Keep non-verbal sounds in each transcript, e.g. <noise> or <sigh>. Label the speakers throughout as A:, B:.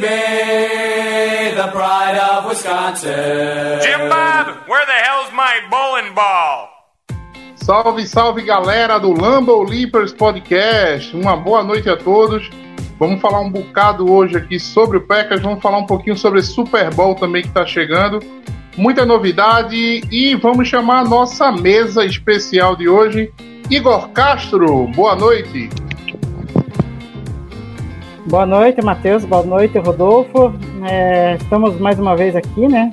A: Baby, the pride of Wisconsin.
B: Jim Bob, where the hell's my bowling ball?
C: Salve, salve galera do Lambo Leapers Podcast. Uma boa noite a todos. Vamos falar um bocado hoje aqui sobre o Packers, vamos falar um pouquinho sobre Super Bowl também que está chegando. Muita novidade e vamos chamar a nossa mesa especial de hoje. Igor Castro, boa noite.
D: Boa noite, Matheus. Boa noite, Rodolfo. É, estamos mais uma vez aqui, né?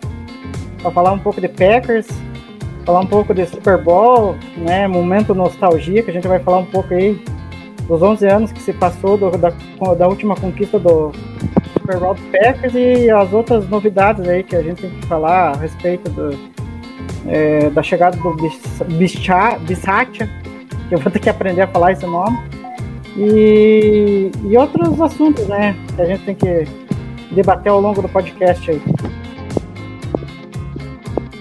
D: Para falar um pouco de Packers, falar um pouco de Super Bowl, né? Momento nostalgia, que a gente vai falar um pouco aí dos 11 anos que se passou do, da, da última conquista do Super Bowl do Packers e as outras novidades aí que a gente tem que falar a respeito do, é, da chegada do Bissatia, que eu vou ter que aprender a falar esse nome. E, e outros assuntos, né? Que a gente tem que debater ao longo do podcast aí.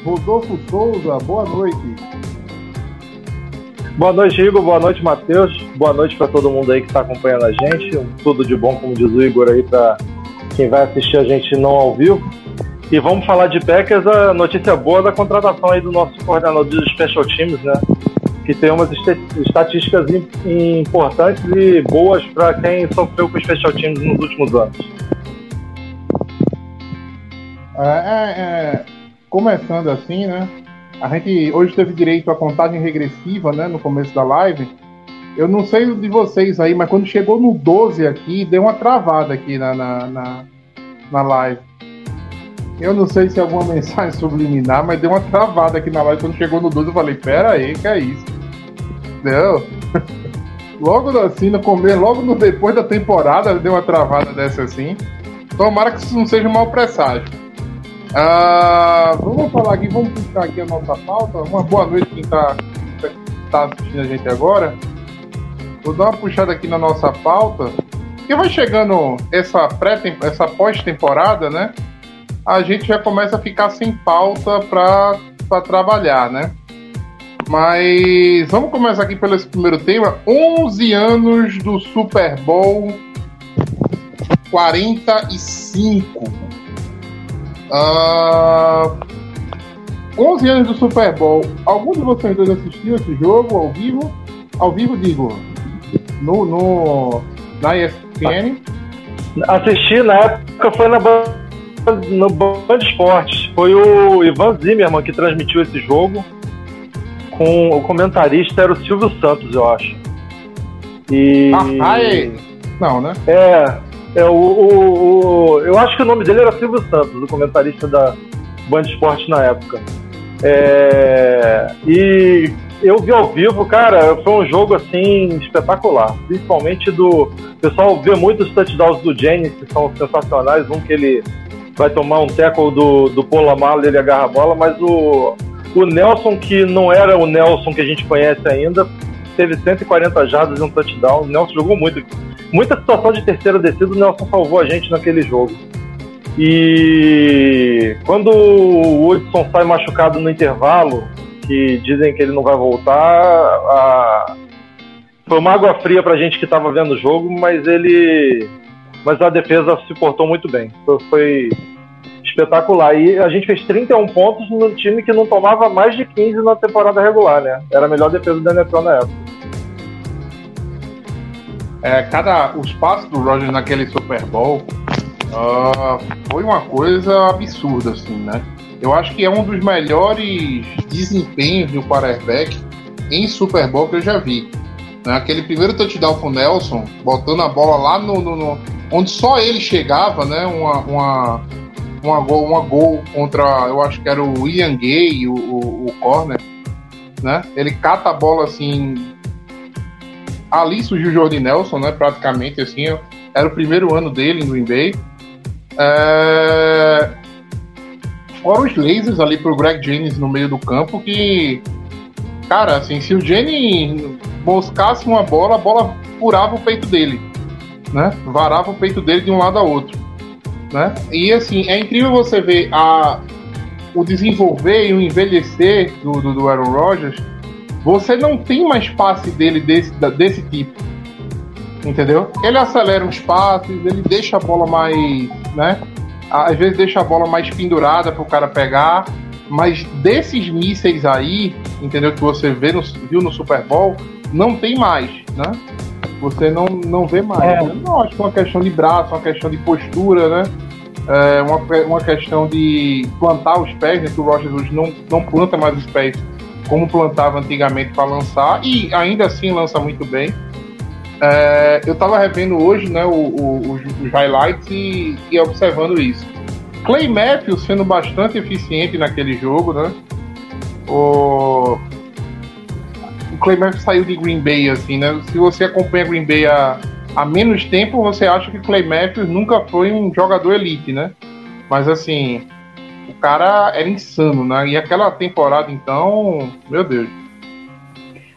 C: Rodolfo Souza, boa noite.
E: Boa noite, Igor. Boa noite, Matheus. Boa noite para todo mundo aí que está acompanhando a gente. Um tudo de bom, como diz o Igor aí, para quem vai assistir a gente não ao vivo. E vamos falar de Packers, a notícia boa da contratação aí do nosso coordenador de Special Teams, né? Que tem umas estatísticas importantes e boas para quem sofreu com Special Teams nos últimos anos.
C: É, é, é, começando assim, né? A gente hoje teve direito à contagem regressiva, né? No começo da live. Eu não sei de vocês aí, mas quando chegou no 12 aqui, deu uma travada aqui na, na, na, na live. Eu não sei se é alguma <laughs> mensagem subliminar, mas deu uma travada aqui na live. Quando chegou no 12, eu falei: Pera aí, que é isso? Não. logo assim, no começo, logo no depois da temporada, deu uma travada dessa assim. Tomara que isso não seja um mau presságio. Ah, vamos falar aqui, vamos puxar aqui a nossa pauta. Uma boa noite quem está tá assistindo a gente agora. Vou dar uma puxada aqui na nossa pauta. Porque vai chegando essa pré essa pós-temporada, né? A gente já começa a ficar sem pauta para trabalhar, né? Mas vamos começar aqui pelo primeiro tema. 11 anos do Super Bowl 45. Uh, 11 anos do Super Bowl. Algum de vocês dois assistiu esse jogo ao vivo? Ao vivo, digo, no, no, na ESPN?
E: Assisti na época, foi na no Band Esportes. Foi o Ivan Zimmerman que transmitiu esse jogo. Com o comentarista era o Silvio Santos, eu acho. E.
C: Ah, é. Não, né?
E: É. É, o, o, o, eu acho que o nome dele era Silvio Santos, o comentarista da Band Esporte na época. É, e eu vi ao vivo, cara, foi um jogo assim espetacular. Principalmente do. O pessoal vê muito os touchdowns do Jennings, que são sensacionais. Um que ele vai tomar um tackle do, do Polamalo, ele agarra a bola, mas o, o Nelson, que não era o Nelson que a gente conhece ainda, teve 140 jardas e um touchdown. O Nelson jogou muito. Muita situação de terceira descida, o Nelson salvou a gente naquele jogo. E quando o Hudson sai machucado no intervalo, que dizem que ele não vai voltar, a... foi uma água fria pra gente que estava vendo o jogo, mas ele. Mas a defesa se portou muito bem. Foi espetacular. E a gente fez 31 pontos num time que não tomava mais de 15 na temporada regular, né? Era a melhor defesa da NFL na época.
C: É, cada, os passos do Rogers naquele Super Bowl uh, foi uma coisa absurda, assim, né? Eu acho que é um dos melhores desempenhos do quarterback em Super Bowl que eu já vi. Né? Aquele primeiro touchdown com o Nelson, botando a bola lá no, no, no onde só ele chegava, né? Uma, uma, uma, gol, uma gol contra, eu acho que era o Ian Gay, o, o, o corner. né? Ele cata a bola assim. Ali surgiu o Jordi Nelson, né? Praticamente assim, era o primeiro ano dele em Green Bay. É... Fora os lasers ali pro Greg Jennings no meio do campo que. Cara, assim, se o Jenny moscasse uma bola, a bola furava o peito dele. Né? Varava o peito dele de um lado a outro. Né? E assim, é incrível você ver a, o desenvolver e o envelhecer do, do, do Aaron Rodgers. Você não tem mais passe dele desse, desse tipo. Entendeu? Ele acelera os passes, ele deixa a bola mais. né? Às vezes deixa a bola mais pendurada para o cara pegar. Mas desses mísseis aí, entendeu? Que você vê no, viu no Super Bowl, não tem mais, né? Você não, não vê mais.
D: É.
C: Eu não acho que é uma questão de braço, uma questão de postura, né? É uma, uma questão de plantar os pés, né? Que o Rogers hoje não, não planta mais os pés como plantava antigamente para lançar, e ainda assim lança muito bem. É, eu tava revendo hoje né, o, o- os, highlights e, e observando isso. Clay Matthews sendo bastante eficiente naquele jogo, né? O Clay saiu de Green Bay, assim, né? Se você acompanha Green Bay há, há menos tempo, você acha que Clay Matthews nunca foi um jogador elite, né? Mas assim, o cara era insano, né? E aquela temporada, então, meu Deus.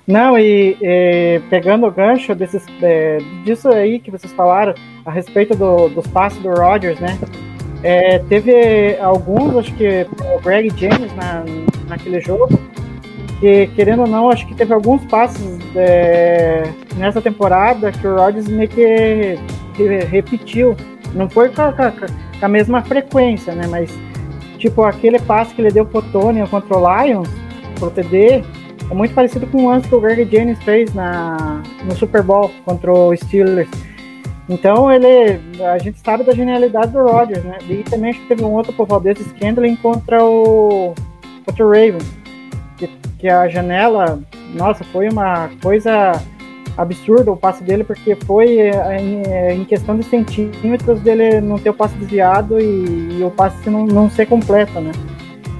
D: Não, e, e pegando o gancho desses, é, disso aí que vocês falaram a respeito do- dos passes do Rodgers, né? É, teve alguns, acho que o Greg James na, naquele jogo, que querendo ou não, acho que teve alguns passes é, nessa temporada que o Rodgers meio que, repetiu. Não foi com a, com a- mesma frequência, né? Mas tipo aquele passe que ele deu pro Tony contra o Lions, pro TD, é muito parecido com o lance que o Greg Jennings fez na, no Super Bowl contra o Steelers. Então ele, a gente sabe da genialidade do Rodgers, né? E também acho que teve um outro pro Valdez Scandling contra o contra o Ravens, que, que a janela, nossa, foi uma coisa absurda o passe dele, porque foi é, em, é, em questão de centímetros dele não ter o passe desviado e, e o passe não, não ser completo, né?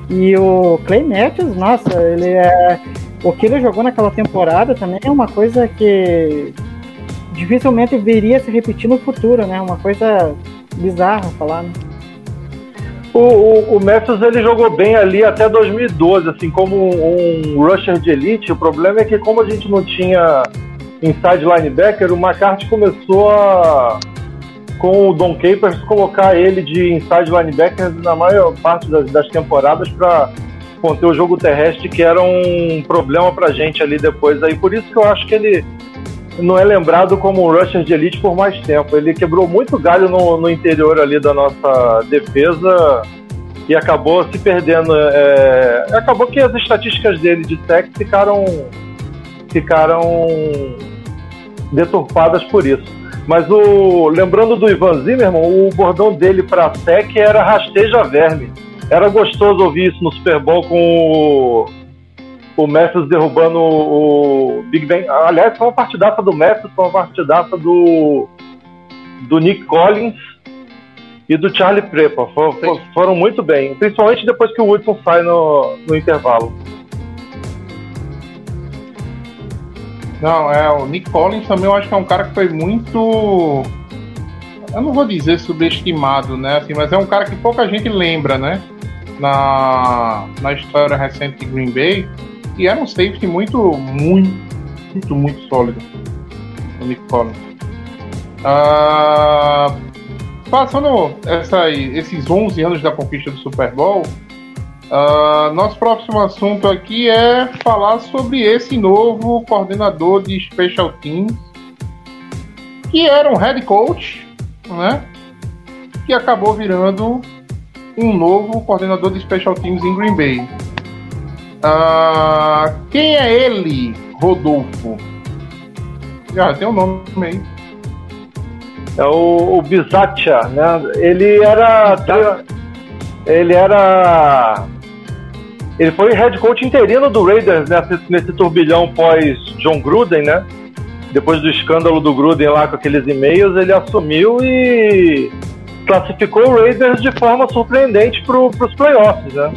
D: E o Clay Matthews, nossa, ele é. O que ele jogou naquela temporada também é uma coisa que dificilmente viria se repetir no futuro, né? Uma coisa bizarra falar, né?
E: O, o, o Matthews ele jogou bem ali até 2012, assim, como um, um rusher de elite. O problema é que como a gente não tinha inside linebacker, o McCarthy começou a, com o Don Capers, colocar ele de inside linebacker na maior parte das, das temporadas para conter o jogo terrestre, que era um problema pra gente ali depois. Aí por isso que eu acho que ele não é lembrado como um rusher de elite por mais tempo. Ele quebrou muito galho no, no interior ali da nossa defesa e acabou se perdendo. é, acabou que as estatísticas dele de sec ficaram ficaram deturpadas por isso. Mas o lembrando do Ivan Zimmerman, o bordão dele para sec era rasteja verme. Era gostoso ouvir isso no Super Bowl com o, o Matthews derrubando o, Big Ben. Aliás, foi uma partidaça do Matthews, foi uma partidaça do, do Nick Collins e do Charlie Prepa. For- for- foram muito bem, principalmente depois que o Woodson sai no, no intervalo.
C: Não, é, o Nick Collins também eu acho que é um cara que foi muito. Eu não vou dizer subestimado, né? Assim, mas é um cara que pouca gente lembra, né? Na, na história recente de Green Bay. E era um safety muito, muito, muito, muito sólido. O Nick Collins. Ah, passando essa, esses 11 anos da conquista do Super Bowl, ah, nosso próximo assunto aqui é falar sobre esse novo coordenador de Special Teams, que era um head coach, né? Que acabou virando um novo coordenador de Special Teams em Green Bay. Ah, quem é ele, Rodolfo? Já tem um nome aí.
E: É o, o né? Ele era. Ele era. Ele foi head coach interino do Raiders nesse, nesse turbilhão pós John Gruden, né? Depois do escândalo do Gruden lá com aqueles e-mails, ele assumiu e classificou o Raiders de forma surpreendente para os playoffs, né?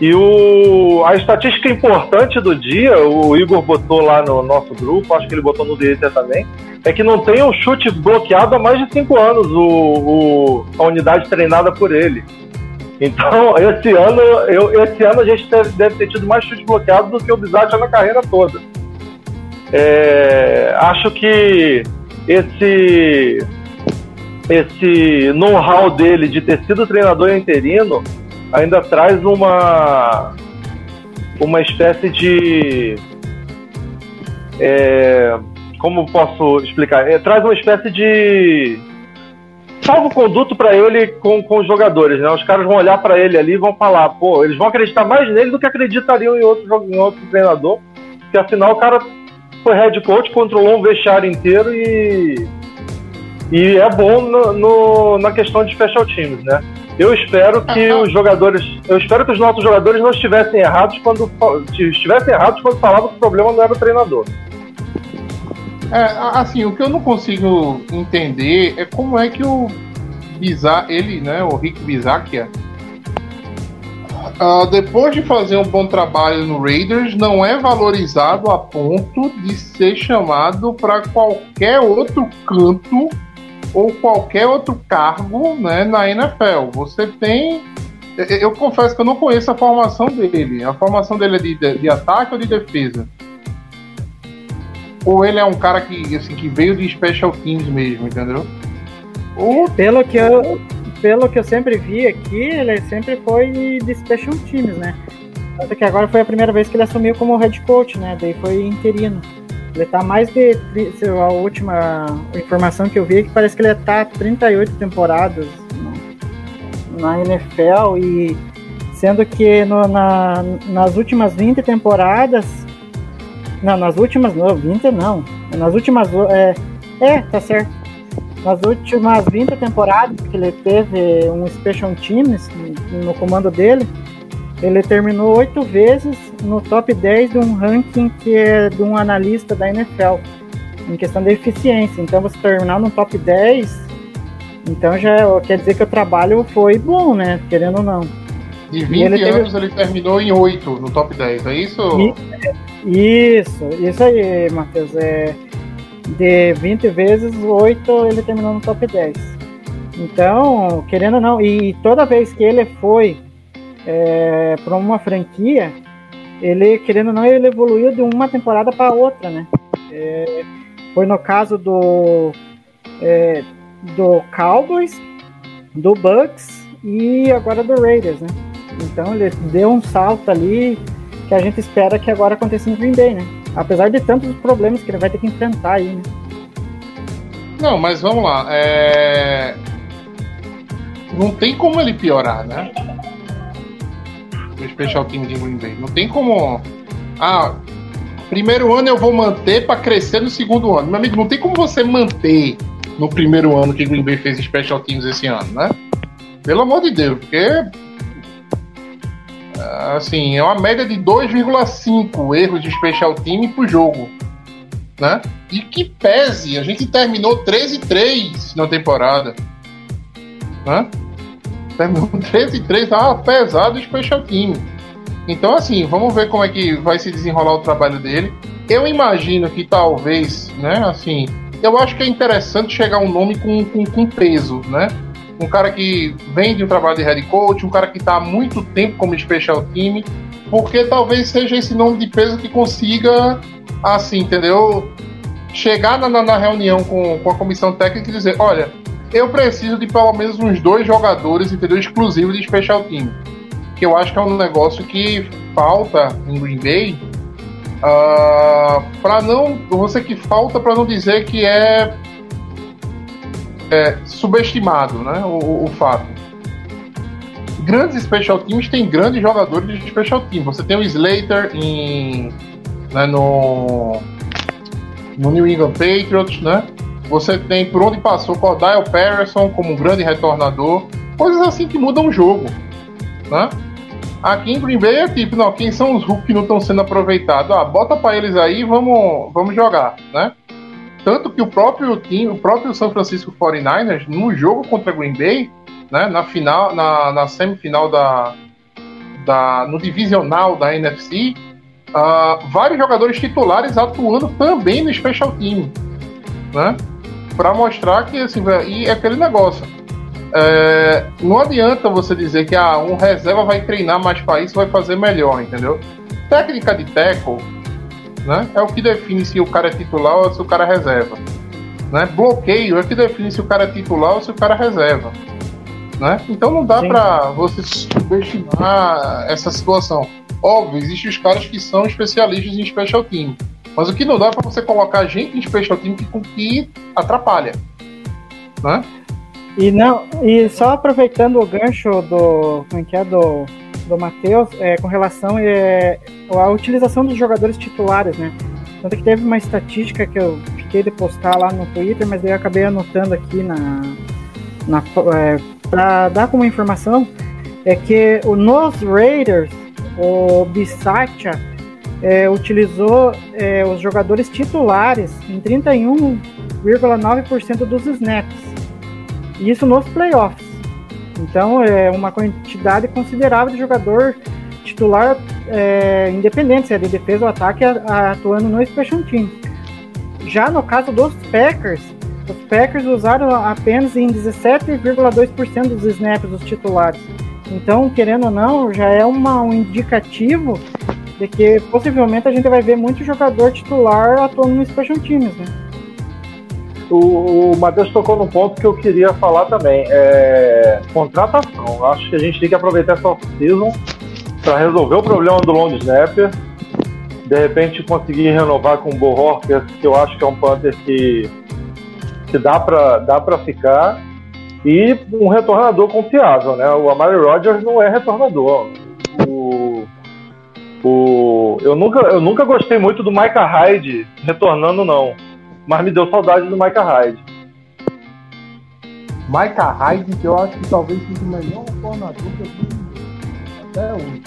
E: E o, a estatística importante do dia, o Igor botou lá no nosso grupo, acho que ele botou no DT também, é que não tem um chute bloqueado há mais de cinco anos o, o a unidade treinada por ele. Então, <laughs> esse ano, eu, esse ano a gente deve, deve ter tido mais chute bloqueado do que o Bizat na carreira toda. É, acho que esse esse know-how dele de ter sido treinador interino ainda traz uma uma espécie de é, como posso explicar? É, traz uma espécie de salvo-conduto para ele com, com os jogadores, né? Os caras vão olhar para ele ali e vão falar, pô, eles vão acreditar mais nele do que acreditariam em outro, em outro treinador, porque afinal o cara foi head coach, controlou um vestiário inteiro e e é bom no, no, na questão de special teams, né? Eu espero que uhum. os jogadores, eu espero que os nossos jogadores não estivessem errados quando estivessem errados quando falavam que o problema não era o treinador.
C: É, assim, o que eu não consigo entender é como é que o Bizar, ele, né, o Rick Bizakia, uh, depois de fazer um bom trabalho no Raiders, não é valorizado a ponto de ser chamado para qualquer outro canto ou qualquer outro cargo né, na NFL. Você tem. Eu confesso que eu não conheço a formação dele. A formação dele é de, de, ataque ou de defesa? Ou ele é um cara que, assim, que veio de special teams mesmo, entendeu?
D: Ou... Pelo que eu, pelo que eu sempre vi aqui, ele sempre foi de special teams, né? Tanto que agora foi a primeira vez que ele assumiu como head coach, né? Daí foi interino. Ele tá mais de. A última informação que eu vi é que parece que ele tá 38 temporadas na NFL e sendo que no, na, nas últimas 20 temporadas. Não, nas últimas. Não, 20 não. Nas últimas. É, é tá certo. Nas últimas 20 temporadas que ele teve um Special Teams no comando dele, ele terminou oito vezes no top 10 de um ranking que é de um analista da NFL, em questão de eficiência. Então, você terminar no top 10, então já quer dizer que o trabalho foi bom, né? Querendo ou não.
C: De 20 ele anos teve... ele terminou em 8 no top 10, é isso?
D: Isso, isso aí, Matheus. É, de 20 vezes, 8 ele terminou no top 10. Então, querendo ou não, e toda vez que ele foi é, para uma franquia, ele, querendo ou não, ele evoluiu de uma temporada para outra, né? É, foi no caso do, é, do Cowboys, do Bucks e agora do Raiders, né? Então ele deu um salto ali que a gente espera que agora aconteça em Green Bay, né? Apesar de tantos problemas que ele vai ter que enfrentar aí, né?
C: Não, mas vamos lá. É... Não tem como ele piorar, né? O Special Team de Green Bay. Não tem como. Ah, primeiro ano eu vou manter para crescer no segundo ano. Meu amigo, não tem como você manter no primeiro ano que Green Bay fez Special Teams esse ano, né? Pelo amor de Deus, porque. Assim, é uma média de 2,5 erros de Special Team por jogo. Né? E que pese, a gente terminou 13-3 na temporada. Né? Terminou 13 3 tava pesado o Special Team. Então, assim, vamos ver como é que vai se desenrolar o trabalho dele. Eu imagino que talvez, né, assim, eu acho que é interessante chegar um nome com, com, com peso, né? Um cara que vem de um trabalho de head coach, um cara que está há muito tempo como special team, porque talvez seja esse nome de peso que consiga, assim, entendeu? Chegar na, na reunião com, com a comissão técnica e dizer: olha, eu preciso de pelo menos uns dois jogadores, entendeu? Exclusivos de Special Team. Que eu acho que é um negócio que falta em Green Bay. Uh, ah, para não. Você que falta para não dizer que é, é subestimado, né? O, o, fato. Grandes Special Teams têm grandes jogadores de Special Team. Você tem o Slater em, né, no, no New England Patriots, né? Você tem por onde passou Cordial Patterson como um grande retornador. Coisas assim que mudam o jogo. Né? Aqui em Green Bay é tipo, não, quem são os Hulk que não estão sendo aproveitados? Ah, bota para eles aí vamos, vamos jogar, né? Tanto que o próprio time, o próprio São Francisco 49ers, no jogo contra Green Bay, né, na final, na, na semifinal da, da, no divisional da NFC, ah, vários jogadores titulares atuando também no Special Team, né? Para mostrar que assim, e é aquele negócio. É, não adianta você dizer que ah, um reserva vai treinar mais para isso, vai fazer melhor, entendeu? Técnica de tackle né, é o que define se o cara é titular ou se o cara é reserva. Né? Bloqueio é o que define se o cara é titular ou se o cara é reserva. Né? Então não dá para você subestimar essa situação. Óbvio, existem os caras que são especialistas em special team. Mas o que não dá é para você colocar gente em special team que, que atrapalha. Né?
D: E não, e só aproveitando o gancho do, como é que é, do, do Matheus, é, com relação é, à utilização dos jogadores titulares, né? Tanto que teve uma estatística que eu fiquei de postar lá no Twitter, mas eu acabei anotando aqui na, na é, para dar como informação, é que nos Raiders, o Bisaccia é, utilizou é, os jogadores titulares em 31,9% dos snaps. E isso nos playoffs. Então é uma quantidade considerável de jogador titular é, independente, se é de defesa ou ataque, atuando no Special Team. Já no caso dos Packers, os Packers usaram apenas em 17,2% dos snaps dos titulares. Então, querendo ou não, já é uma, um indicativo de que possivelmente a gente vai ver muito jogador titular atuando no Special Teams, né?
E: O, o Matheus tocou num ponto que eu queria falar também. É contratação. Acho que a gente tem que aproveitar essa off-season para resolver o problema do long snapper. De repente conseguir renovar com o Bo que eu acho que é um Panther que, que dá para dá ficar. E um retornador confiável, né? O Amari Rodgers não é retornador. O, o, eu, nunca, eu nunca gostei muito do Micah Hyde retornando, não mas me deu saudade do Micah Hyde.
C: Micah Hyde, que eu acho que talvez seja o melhor retornador que eu até hoje.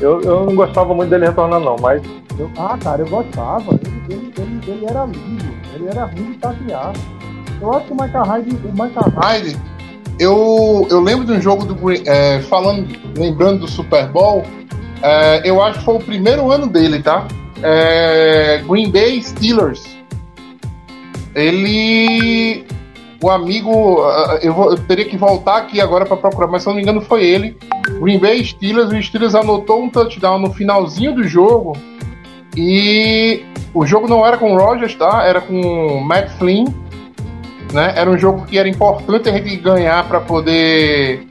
E: Eu, eu não gostava muito dele retornando, não, mas
C: Eu- ah, cara, eu gostava. Ele, ele, ele, ele era lindo. Ele era ruim de taquear. Eu acho que o Micah Hyde. O Micah Hyde. Eu, eu lembro de um jogo do é, falando, lembrando do Super Bowl. é, eu acho que foi o primeiro ano dele, tá? É, Green Bay Steelers. Ele. O amigo. Eu, vou- eu teria que voltar aqui agora para procurar, mas se eu não me engano foi ele. Green Bay Steelers. O Steelers anotou um touchdown no finalzinho do jogo. E o jogo não era com o Rogers, tá? Era com o Matt Flynn. Né? Era um jogo que era importante a gente ganhar para poder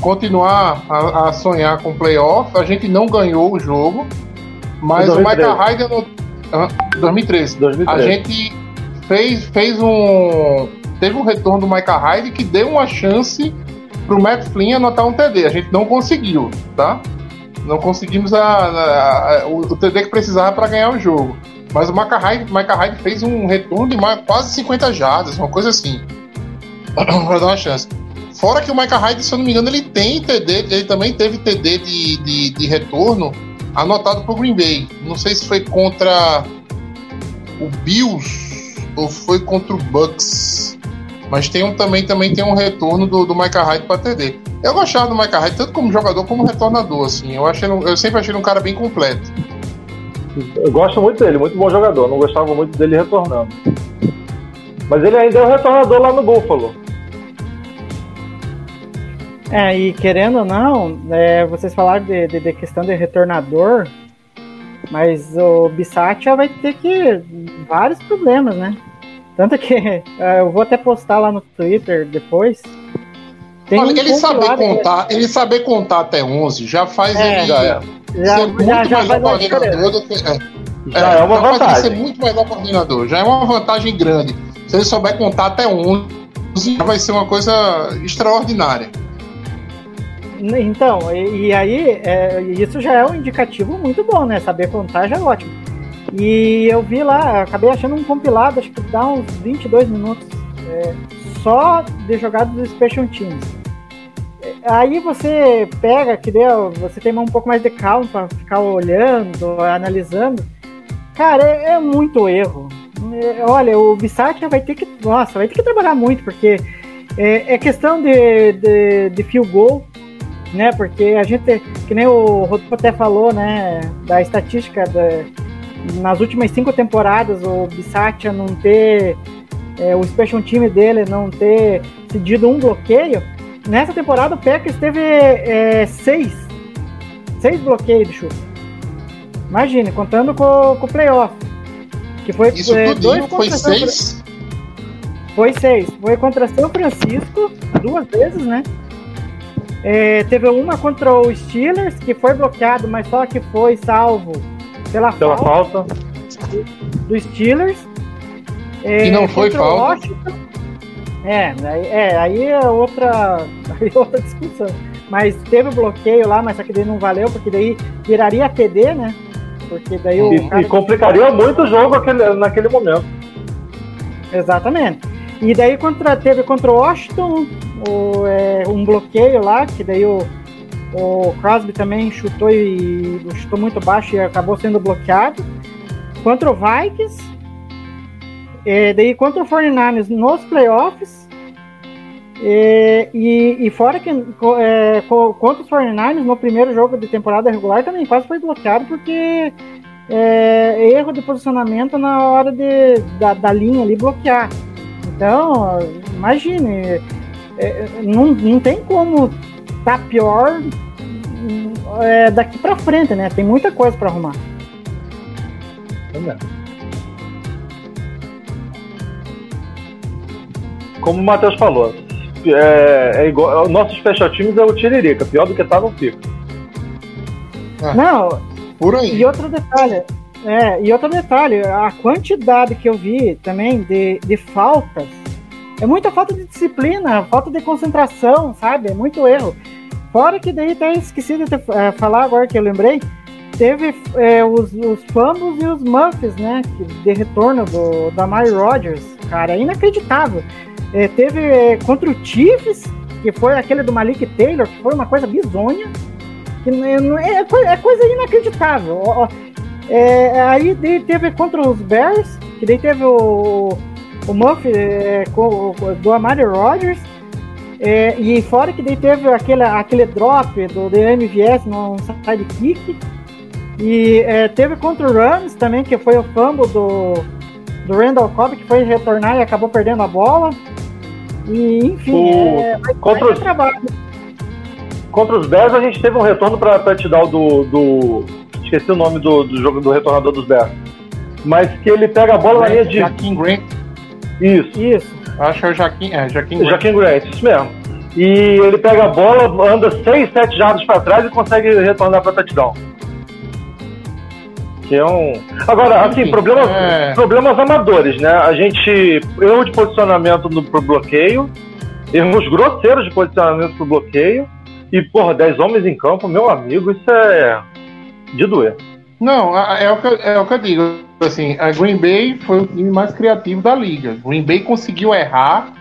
C: continuar a, a sonhar com o playoff. A gente não ganhou o jogo, mas o
E: 2013.
C: Michael Hyde. Ah, 2013.
E: 2013.
C: A gente fez, fez um. Teve um retorno do Micah Hyde que deu uma chance pro Matt Flynn anotar um TD. A gente não conseguiu, tá? Não conseguimos a, a- a- o, o TD que precisava para ganhar o jogo. Mas o Micah Hyde, fez um retorno de mais, quase 50 jardas, uma coisa assim. <clears throat> para dar uma chance. Fora que o Micah Hyde, se eu não me engano, ele tem TD, ele também teve TD de, de, de retorno anotado pro Green Bay. Não sei se foi contra o Bills ou foi contra o Bucks. Mas tem um, também, também tem um retorno do, do Micah Hyde para TD. Eu gostava do Micah Hyde tanto como jogador como retornador. Assim. Eu, achei, eu sempre achei um cara bem completo.
E: Eu gosto muito dele, muito bom jogador. Não gostava muito dele retornando. Mas ele ainda é o retornador lá no Buffalo.
D: É, e querendo ou não, é, vocês falaram de, de, de questão de retornador, mas o Bissatia vai ter que. vários problemas, né? Tanto que <laughs> é, eu vou até postar lá no Twitter depois. Tem
C: Olha,
D: um
C: ele saber
D: compilado-
C: contar, ele saber contar até 11 já faz
D: É,
C: ele
E: já é.
D: Já,
C: ser muito
D: já, já
C: melhor coordenador do que. É,
E: Já é, uma
C: já faz ele
E: vantagem.
C: ser muito melhor coordenador. Já é uma vantagem grande. Se ele souber contar até 11, já vai ser uma coisa extraordinária.
D: Então, e, e aí, é, isso já é um indicativo muito bom, né? Saber contar já é ótimo. E eu vi lá, acabei achando um compilado, acho que dá uns 22 minutos, é, só de jogadas do Special Teams. Aí você pega, que deu, você tem um pouco mais de calma para ficar olhando, analisando. Cara, é, é muito erro. É, olha, o Bissatia vai ter que, nossa, vai ter que trabalhar muito, porque é, é questão de, de, de field goal, né? Porque a gente, que nem o Rodolfo até falou, né? Da estatística da, nas últimas cinco temporadas, o Bissatia não ter é, o special time dele não ter cedido um bloqueio. Nessa temporada o Packers teve é, seis, seis bloqueios de chute. Imagine, contando com, com o playoff. Que foi
C: Isso
D: é, contra
C: foi seis.
D: Foi seis. Foi contra São Francisco, duas vezes, né? É, teve uma contra o Steelers, que foi bloqueado, mas só que foi salvo pela,
E: Pela
D: falta
E: falta.
D: do Steelers. É,
C: E não foi falta.
D: Washington. É, aí- é, aí é outra, <laughs> aí é outra discussão. Mas teve o bloqueio lá, mas só que daí não valeu, porque daí viraria TD, né? Porque daí o
E: E, e complicaria muito o jogo aquele- naquele momento.
D: Exatamente. E daí contra, teve contra o Washington o, é, um bloqueio lá, que daí o, o Crosby também chutou e chutou muito baixo e acabou sendo bloqueado. Contra o Vikings, é, daí contra o 49ers nos playoffs. é, e, e fora que é, co- contra os 49ers no primeiro jogo de temporada regular também quase foi bloqueado porque é, erro de posicionamento na hora de, da, da linha ali bloquear. Então, imagine, é, não, não tem como tá pior é, daqui pra frente, né? Tem muita coisa pra arrumar.
E: Como o Matheus falou, é, é igual, o nosso special teams é o Tiririca, pior do que tá, não fica.
D: Não,
C: Por aí.
D: E outro detalhe, é, e outro detalhe, a quantidade que eu vi também de, de faltas é muita falta de disciplina, falta de concentração, sabe? É muito erro. Fora que daí até esqueci de te- é, falar agora que eu lembrei, teve é, os, os fumbles e os muffs, né? que- De retorno do, da Mary Rogers, cara, é inacreditável. É, teve é, contra o Chiefs, que foi aquele do Malik Taylor, que foi uma coisa bizonha. Que é, é, é é coisa inacreditável. Aí teve contra os Bears, que daí teve o, o Muff com- do Amari Rodgers. e fora que daí teve aquele, aquele drop do, do MVS no side kick. E é, teve contra o Rams também, que foi o fumble do, do Randall Cobb, que foi retornar e acabou perdendo a bola. E enfim,
E: O-
D: é, vai-
E: contra
D: vai
E: os-
D: trabalho.
E: Contra os Bears, a gente teve um retorno pra touchdown do. do esqueci o nome do, do jogo do retornador dos Bears. Mas que ele pega a bola na linha de.
C: Jaquim Grant.
E: Isso,
D: Isso.
C: Acho que é o Jaquim. É, Jaquim Grant.
E: Jaquim Grant, isso mesmo. E ele pega a bola, anda 6, 7 jardas pra trás e consegue retornar pra touchdown. Um. Agora, assim, problemas,
C: é.
E: problemas amadores, né? A gente. Erro de posicionamento no, pro bloqueio, erros grosseiros de posicionamento pro bloqueio. E, porra, 10 homens em campo, meu amigo, isso é. de doer.
C: Não, é o, que, eu- é o que eu digo. Assim, a Green Bay foi o time mais criativo da liga. Green Bay conseguiu errar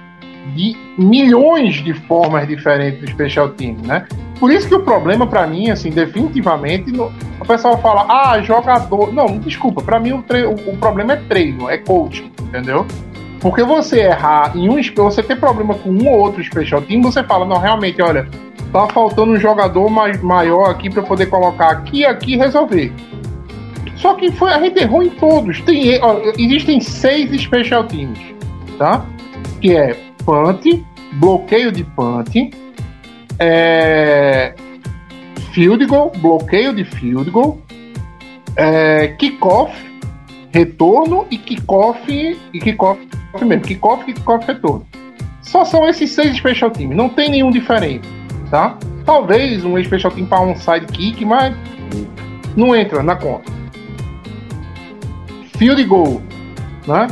C: de milhões de formas diferentes do special team, né? Por isso que o problema pra mim, assim, definitivamente, o pessoal fala, ah, jogador. Não, desculpa, pra mim o, tre- o, o problema é treino, é coaching, entendeu? Porque você errar em um, você ter problema com um ou outro special team, você fala, não, realmente, olha, tá faltando um jogador mais, maior aqui pra poder colocar aqui, aqui resolver. Só que foi, a gente errou em todos. Tem, ó, existem seis special teams, tá? Que é punt, bloqueio de punt, é, field goal, bloqueio de field goal, é, kickoff, retorno e kickoff e kickoff mesmo, kickoff, kickoff, retorno. Só são esses seis special teams, não tem nenhum diferente, tá? Talvez um special team para um side kick, mas não entra na conta. Field goal, né?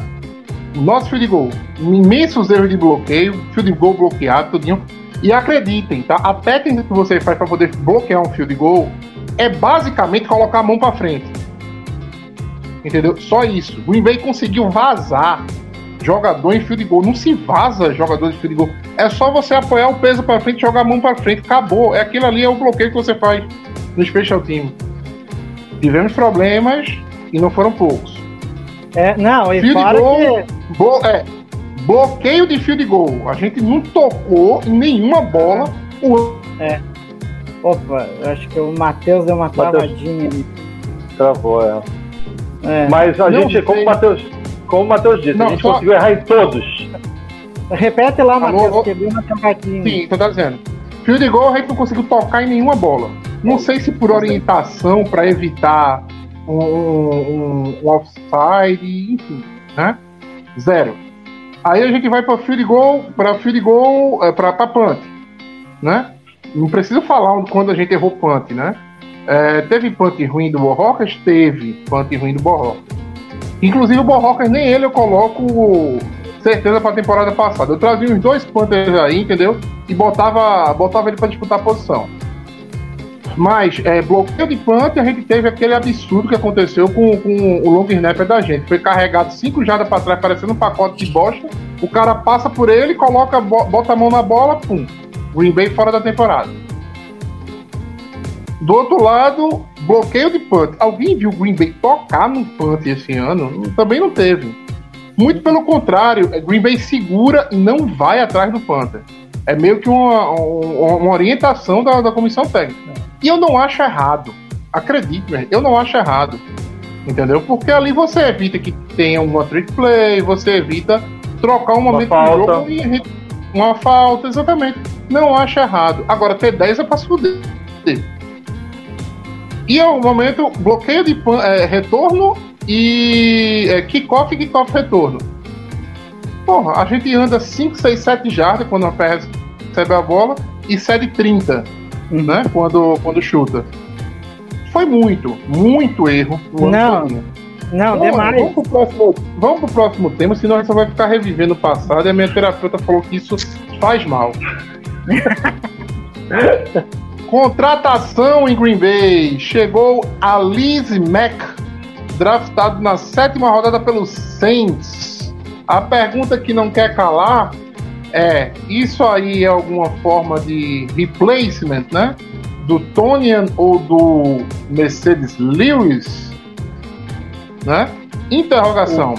C: Nosso field goal, imensos erros de bloqueio, field goal bloqueado, tudinho. E acreditem, tá? A técnica que você faz para poder bloquear um field goal é basicamente colocar a mão para frente. Entendeu? Só isso. O Green conseguiu vazar jogador em field goal. Não se vaza jogador de field goal. É só você apoiar o peso para frente, jogar a mão para frente, acabou. É aquilo ali é o bloqueio que você faz no special team. Tivemos problemas e não foram poucos.
D: É, não, e
C: Field
D: fora
C: goal.
D: que.
C: Blo- é, bloqueio de field goal. A gente não tocou em nenhuma bola. O-
D: Opa, eu acho que o Matheus deu uma travadinha ali.
E: Travou, é.
D: É.
E: Mas a
C: Não,
E: gente, como o Matheus, como o Matheus disse,
C: Não,
E: a gente
C: só-
E: conseguiu errar em todos.
D: Repete lá, Matheus, que deu uma travadinha.
C: Sim, tô dizendo. Field goal a gente não conseguiu tocar em nenhuma bola. Não sei se por orientação para evitar um, um, offside, enfim, né? Zero. Aí a gente vai para field goal, para field goal, é, para punt, né? Não preciso falar quando a gente errou punt, né? É, teve punt ruim do Borrocas? Teve punt ruim do Borrocas. Inclusive o Borrocas, nem ele eu coloco certeza para a temporada passada. Eu trazia uns dois punters aí, entendeu? E botava, botava ele para disputar a posição. Mas é, bloqueio de punt, a gente teve aquele absurdo que aconteceu com, com o long snapper da gente. Foi carregado cinco jardas para trás, parecendo um pacote de bosta. O cara passa por ele, coloca, bo- bota a mão na bola, pum. Green Bay fora da temporada. Do outro lado, bloqueio de punt. Alguém viu o Green Bay tocar num punt esse ano? Também não teve. Muito pelo contrário, é, Green Bay segura e não vai atrás do Panther. É meio que uma, uma- uma orientação da, da comissão técnica. E eu não acho errado. Acredite, meu, eu não acho errado. Entendeu? Porque ali você evita que tenha uma trick play, você evita trocar um momento do
E: falta.
C: jogo e uma falta, exatamente. Não acho errado. Agora, ter 10 é pra se fuder. E ao momento, bloqueio de é, retorno e é, kickoff e kickoff retorno. Porra, a gente anda 5, 6, 7 jardas quando a pé recebe a bola e cede 30, né? Quando, quando chuta. Foi muito, muito erro. no
D: Não,
C: todinho.
D: Não, demais.
C: vamos, pro próximo, vamos pro próximo tema, senão a gente só vai ficar revivendo o passado e a minha terapeuta falou que isso faz mal. <laughs> Contratação em Green Bay. Chegou a Liz Mack, draftado na sétima rodada pelos Saints. A pergunta que não quer calar é: isso aí é alguma forma de replacement, né? Do Tonian ou do Mercedes Lewis? Né? Interrogação.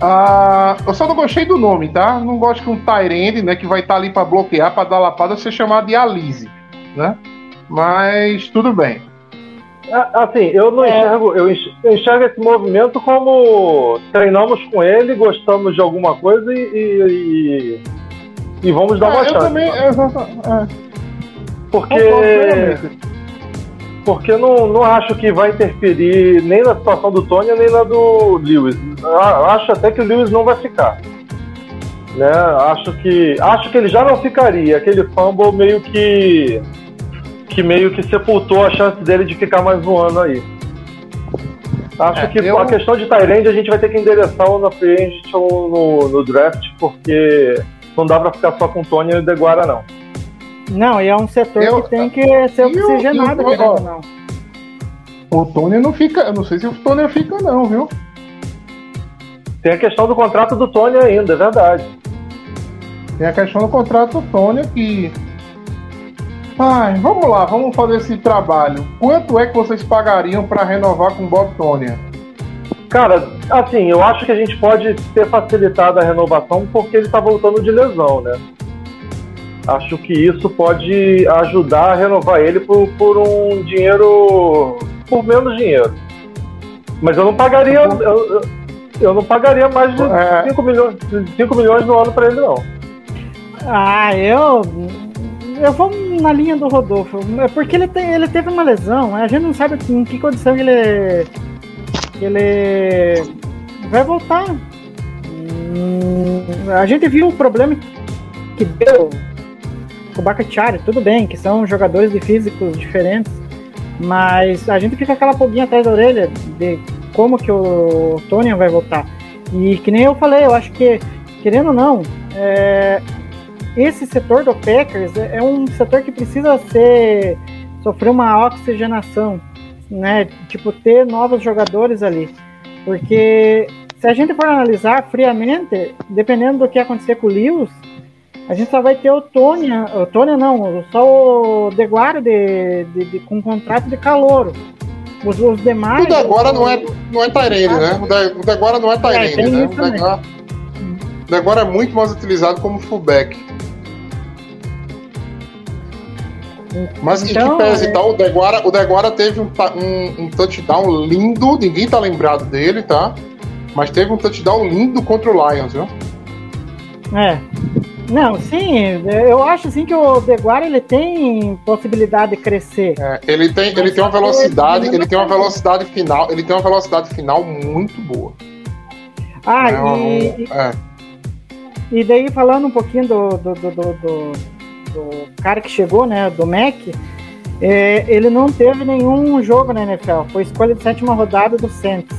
C: Ah, eu só não gostei do nome, tá? Não gosto que um Tyrande, né, que vai estar ali para bloquear, para dar lapada, ser chamado de Alize, né? Mas tudo bem.
E: A- Assim, eu não
D: É.
E: enxergo, eu enx- eu enxergo esse movimento como treinamos com ele, gostamos de alguma coisa e, e, e vamos dar uma
C: É, eu
E: chance.
C: também. é, é,
E: porque porque não, não acho que vai interferir nem na situação do Tony nem na do Lewis. Acho até que o Lewis não vai ficar. Né? Acho que acho que ele já não ficaria. Aquele fumble meio que que meio que sepultou a chance dele de ficar mais um ano aí. Acho
C: É,
E: que
C: eu-
E: a questão de Tyrande a gente vai ter que endereçar ou na free agent ou no, no draft, porque não dá pra ficar só com o Tony e o Deguara, não.
D: Não, e é um setor
C: Eu-
D: que tem que ser
C: o-
D: oxigenado,
C: e ó,
D: ou não.
C: O Tony não fica. Eu não sei se o Tony fica, não, viu?
E: Tem a questão do contrato do Tony ainda, é verdade.
C: Tem a questão do contrato do Tony que. Ai, vamos lá, vamos fazer esse trabalho. Quanto é que vocês pagariam para renovar com o Bob Tony?
E: Cara, assim, eu acho que a gente pode ter facilitado a renovação porque ele tá voltando de lesão, né? Acho que isso pode ajudar a renovar ele por, por um dinheiro. por menos dinheiro. Mas eu não pagaria. Eu, eu, não pagaria mais de
C: É.
E: 5 milhões, 5 milhões no ano pra ele, não.
D: Ah, eu. Eu vou na linha do Rodolfo. É Porque ele, tem, ele teve uma lesão. A gente não sabe em que condição ele. Ele. vai voltar. Hum, a gente viu o problema que deu com o Bakachari, tudo bem, que são jogadores de físicos diferentes. Mas a gente fica aquela pulguinha atrás da orelha de como que o Tony vai voltar. E que nem eu falei, eu acho que, querendo ou não, é, esse setor do Packers é, é um setor que precisa ser sofrer uma oxigenação, né? Tipo ter novos jogadores ali, porque se a gente for analisar friamente, dependendo do que acontecer com o Lewis, a gente só vai ter o Tony, o Tony não, só o Deguara de, de, de- com contrato de calouro. Os, os demais.
C: O Degora não é, não é Tyrande, né? O De- O Degora não é Tyrande,
D: tem
C: né? O Degora é muito mais utilizado como fullback. Mas
D: Então,
C: que pese
D: é-
C: e tal, o Deguara, o Deguara teve um, um- um touchdown lindo, ninguém tá lembrado dele, tá? Mas teve um touchdown lindo contra o Lions, viu?
D: É. Não, sim, eu acho assim que o Deguara ele tem possibilidade de crescer.
C: É, ele tem, ele
D: Mas
C: tem uma velocidade,
D: ele
C: tem uma velocidade final, ele tem uma velocidade final muito boa.
D: Ah,
C: É
D: e,
C: é.
D: e daí falando um pouquinho do, do, do, do, do- cara que chegou, né, do Mac, é, ele não teve nenhum jogo na NFL, foi escolha de sétima rodada do Saints.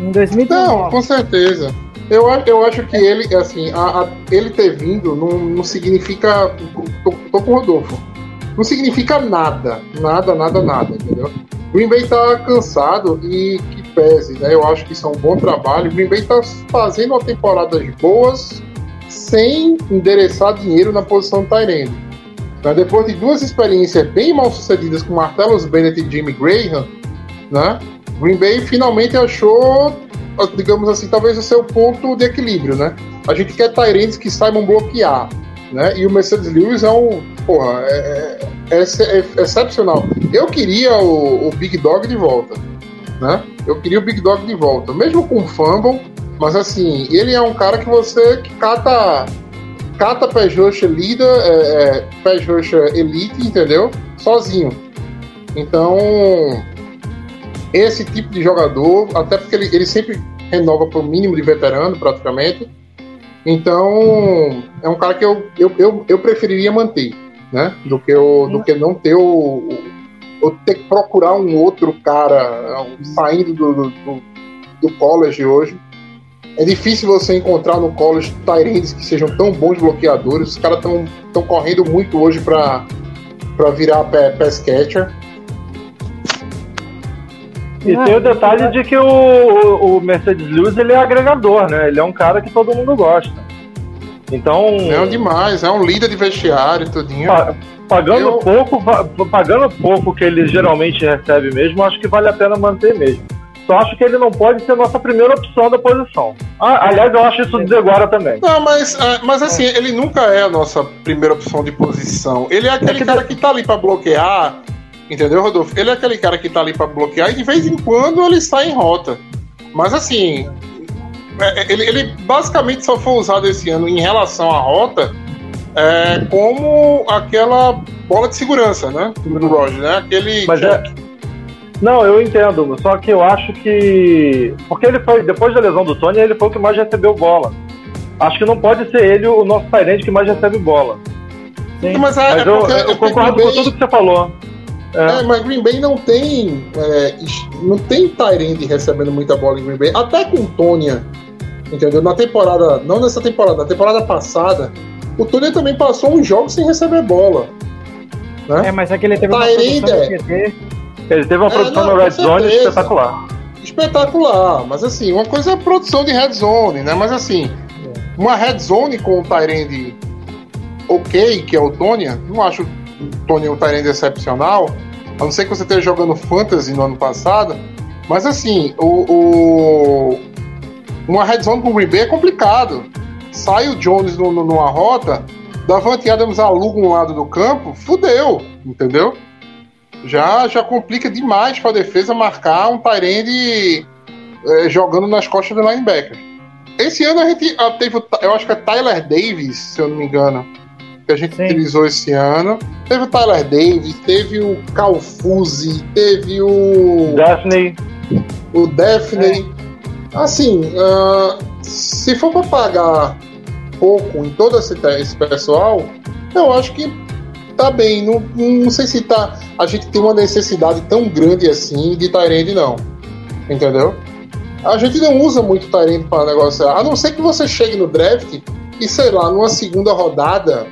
D: Em 2019.
C: Não, com certeza. Eu, eu acho que ele, assim, a- a- ele ter vindo não, não significa. Tô, tô com o Rodolfo. Não significa nada. Nada, nada, nada, entendeu? Green Bay tá cansado e que pese, né? Eu acho que isso é um bom trabalho. Green Bay tá fazendo temporadas boas sem endereçar dinheiro na posição do Tyrande. Né? Depois de duas experiências bem mal sucedidas com Martellus Bennett e Jimmy Graham, né? Green Bay finalmente achou, digamos assim, talvez o seu ponto de equilíbrio, né? A gente quer Tyrands que saibam bloquear, né? E o Mercedes Lewis é um, porra, é, é, é- é excepcional. Eu queria o, o Big Dog de volta, né? Eu queria o Big Dog de volta, mesmo com o fumble, mas assim, ele é um cara que você que cata cata Pass Rusher líder, é, é, Rusher elite, entendeu? Sozinho. Então, esse tipo de jogador, até porque ele, ele sempre renova por mínimo de veterano, praticamente. Então, é um cara que eu, eu, eu, eu preferiria manter, né? Do que, eu, do que não ter o, o- ter que procurar um outro cara saindo do, do, do, do college hoje. É difícil você encontrar no college Tyrands que sejam tão bons bloqueadores. Os caras estão correndo muito hoje para virar pa- pass catcher.
E: E
D: Não,
E: tem o detalhe de que o, o- o Mercedes Lewis ele é agregador, né? Ele é um cara que todo mundo gosta. Então,
C: É um demais, é um líder de vestiário e tudinho.
E: pa- pagando
C: Eu-
E: pouco, pagando pouco que ele geralmente recebe mesmo, acho que vale a pena manter mesmo. Só acho que ele não pode ser nossa primeira opção da posição. Ah, aliás, eu acho isso Deguara também.
C: Não, mas, ah, mas assim, ele nunca é a nossa primeira opção de posição. Ele é aquele
E: que
C: cara que tá ali pra bloquear, entendeu, Rodolfo? Ele é aquele cara que tá ali pra bloquear e de vez em quando ele sai em rota. Mas assim, é, é, ele, ele basicamente só foi usado esse ano em relação à rota é, como aquela bola de segurança, né? Do Roger, né? Aquele.
E: Mas é- Não, eu entendo, só que eu acho que. Porque ele foi, depois da lesão do Tony, ele foi o que mais recebeu bola. Acho que não pode ser ele o nosso Tyrande que mais recebe bola.
D: Sim.
C: Mas, é,
E: Mas
C: é
E: eu,
C: porque- é
E: eu concordo
C: Green
E: com
C: Bay-
E: tudo que você falou.
C: É, mas Green Bay não tem. é, não tem Tyrande recebendo muita bola em Green Bay. Até com Tônia. Entendeu? Na temporada. Não nessa temporada, na temporada passada, o Tônia também passou uns jogos sem receber bola.
D: É, mas aqui ele teve uma
C: Tyrande, é.
D: QT.
E: Ele teve uma
C: É,
E: produção
C: não,
E: no Red Zone
C: certeza.
E: espetacular.
C: Espetacular. Mas assim, uma coisa é a produção de Red Zone, né? Mas assim, uma Red Zone com o Tyrande ok, que é o Tônia, não acho o Tônia um Tyrande excepcional. A não ser que você esteja jogando Fantasy no ano passado. Mas assim, o, o- uma red zone com o Green Bay é complicado. Sai o Jones no, no- numa rota, Davante Adams aluga um lado do campo, fudeu, entendeu? Já, já complica demais para a defesa marcar um Tyrande eh, jogando nas costas do linebacker. Esse ano a gente ah, teve, eu acho que é Tyler Davis, se eu não me engano, que a gente
D: Sim.
C: utilizou esse ano. Teve o Tyler Davis, teve o Calfuzzi, teve o
E: Daphne,
C: o Daphne. Assim, ah, se for para pagar pouco em todo esse, esse pessoal, eu acho que tá bem. Não, não sei se tá, a gente tem uma necessidade tão grande assim de Tyrande, não. Entendeu? A gente não usa muito Tyrande para negociar, a não ser que você chegue no draft e, sei lá, numa segunda rodada,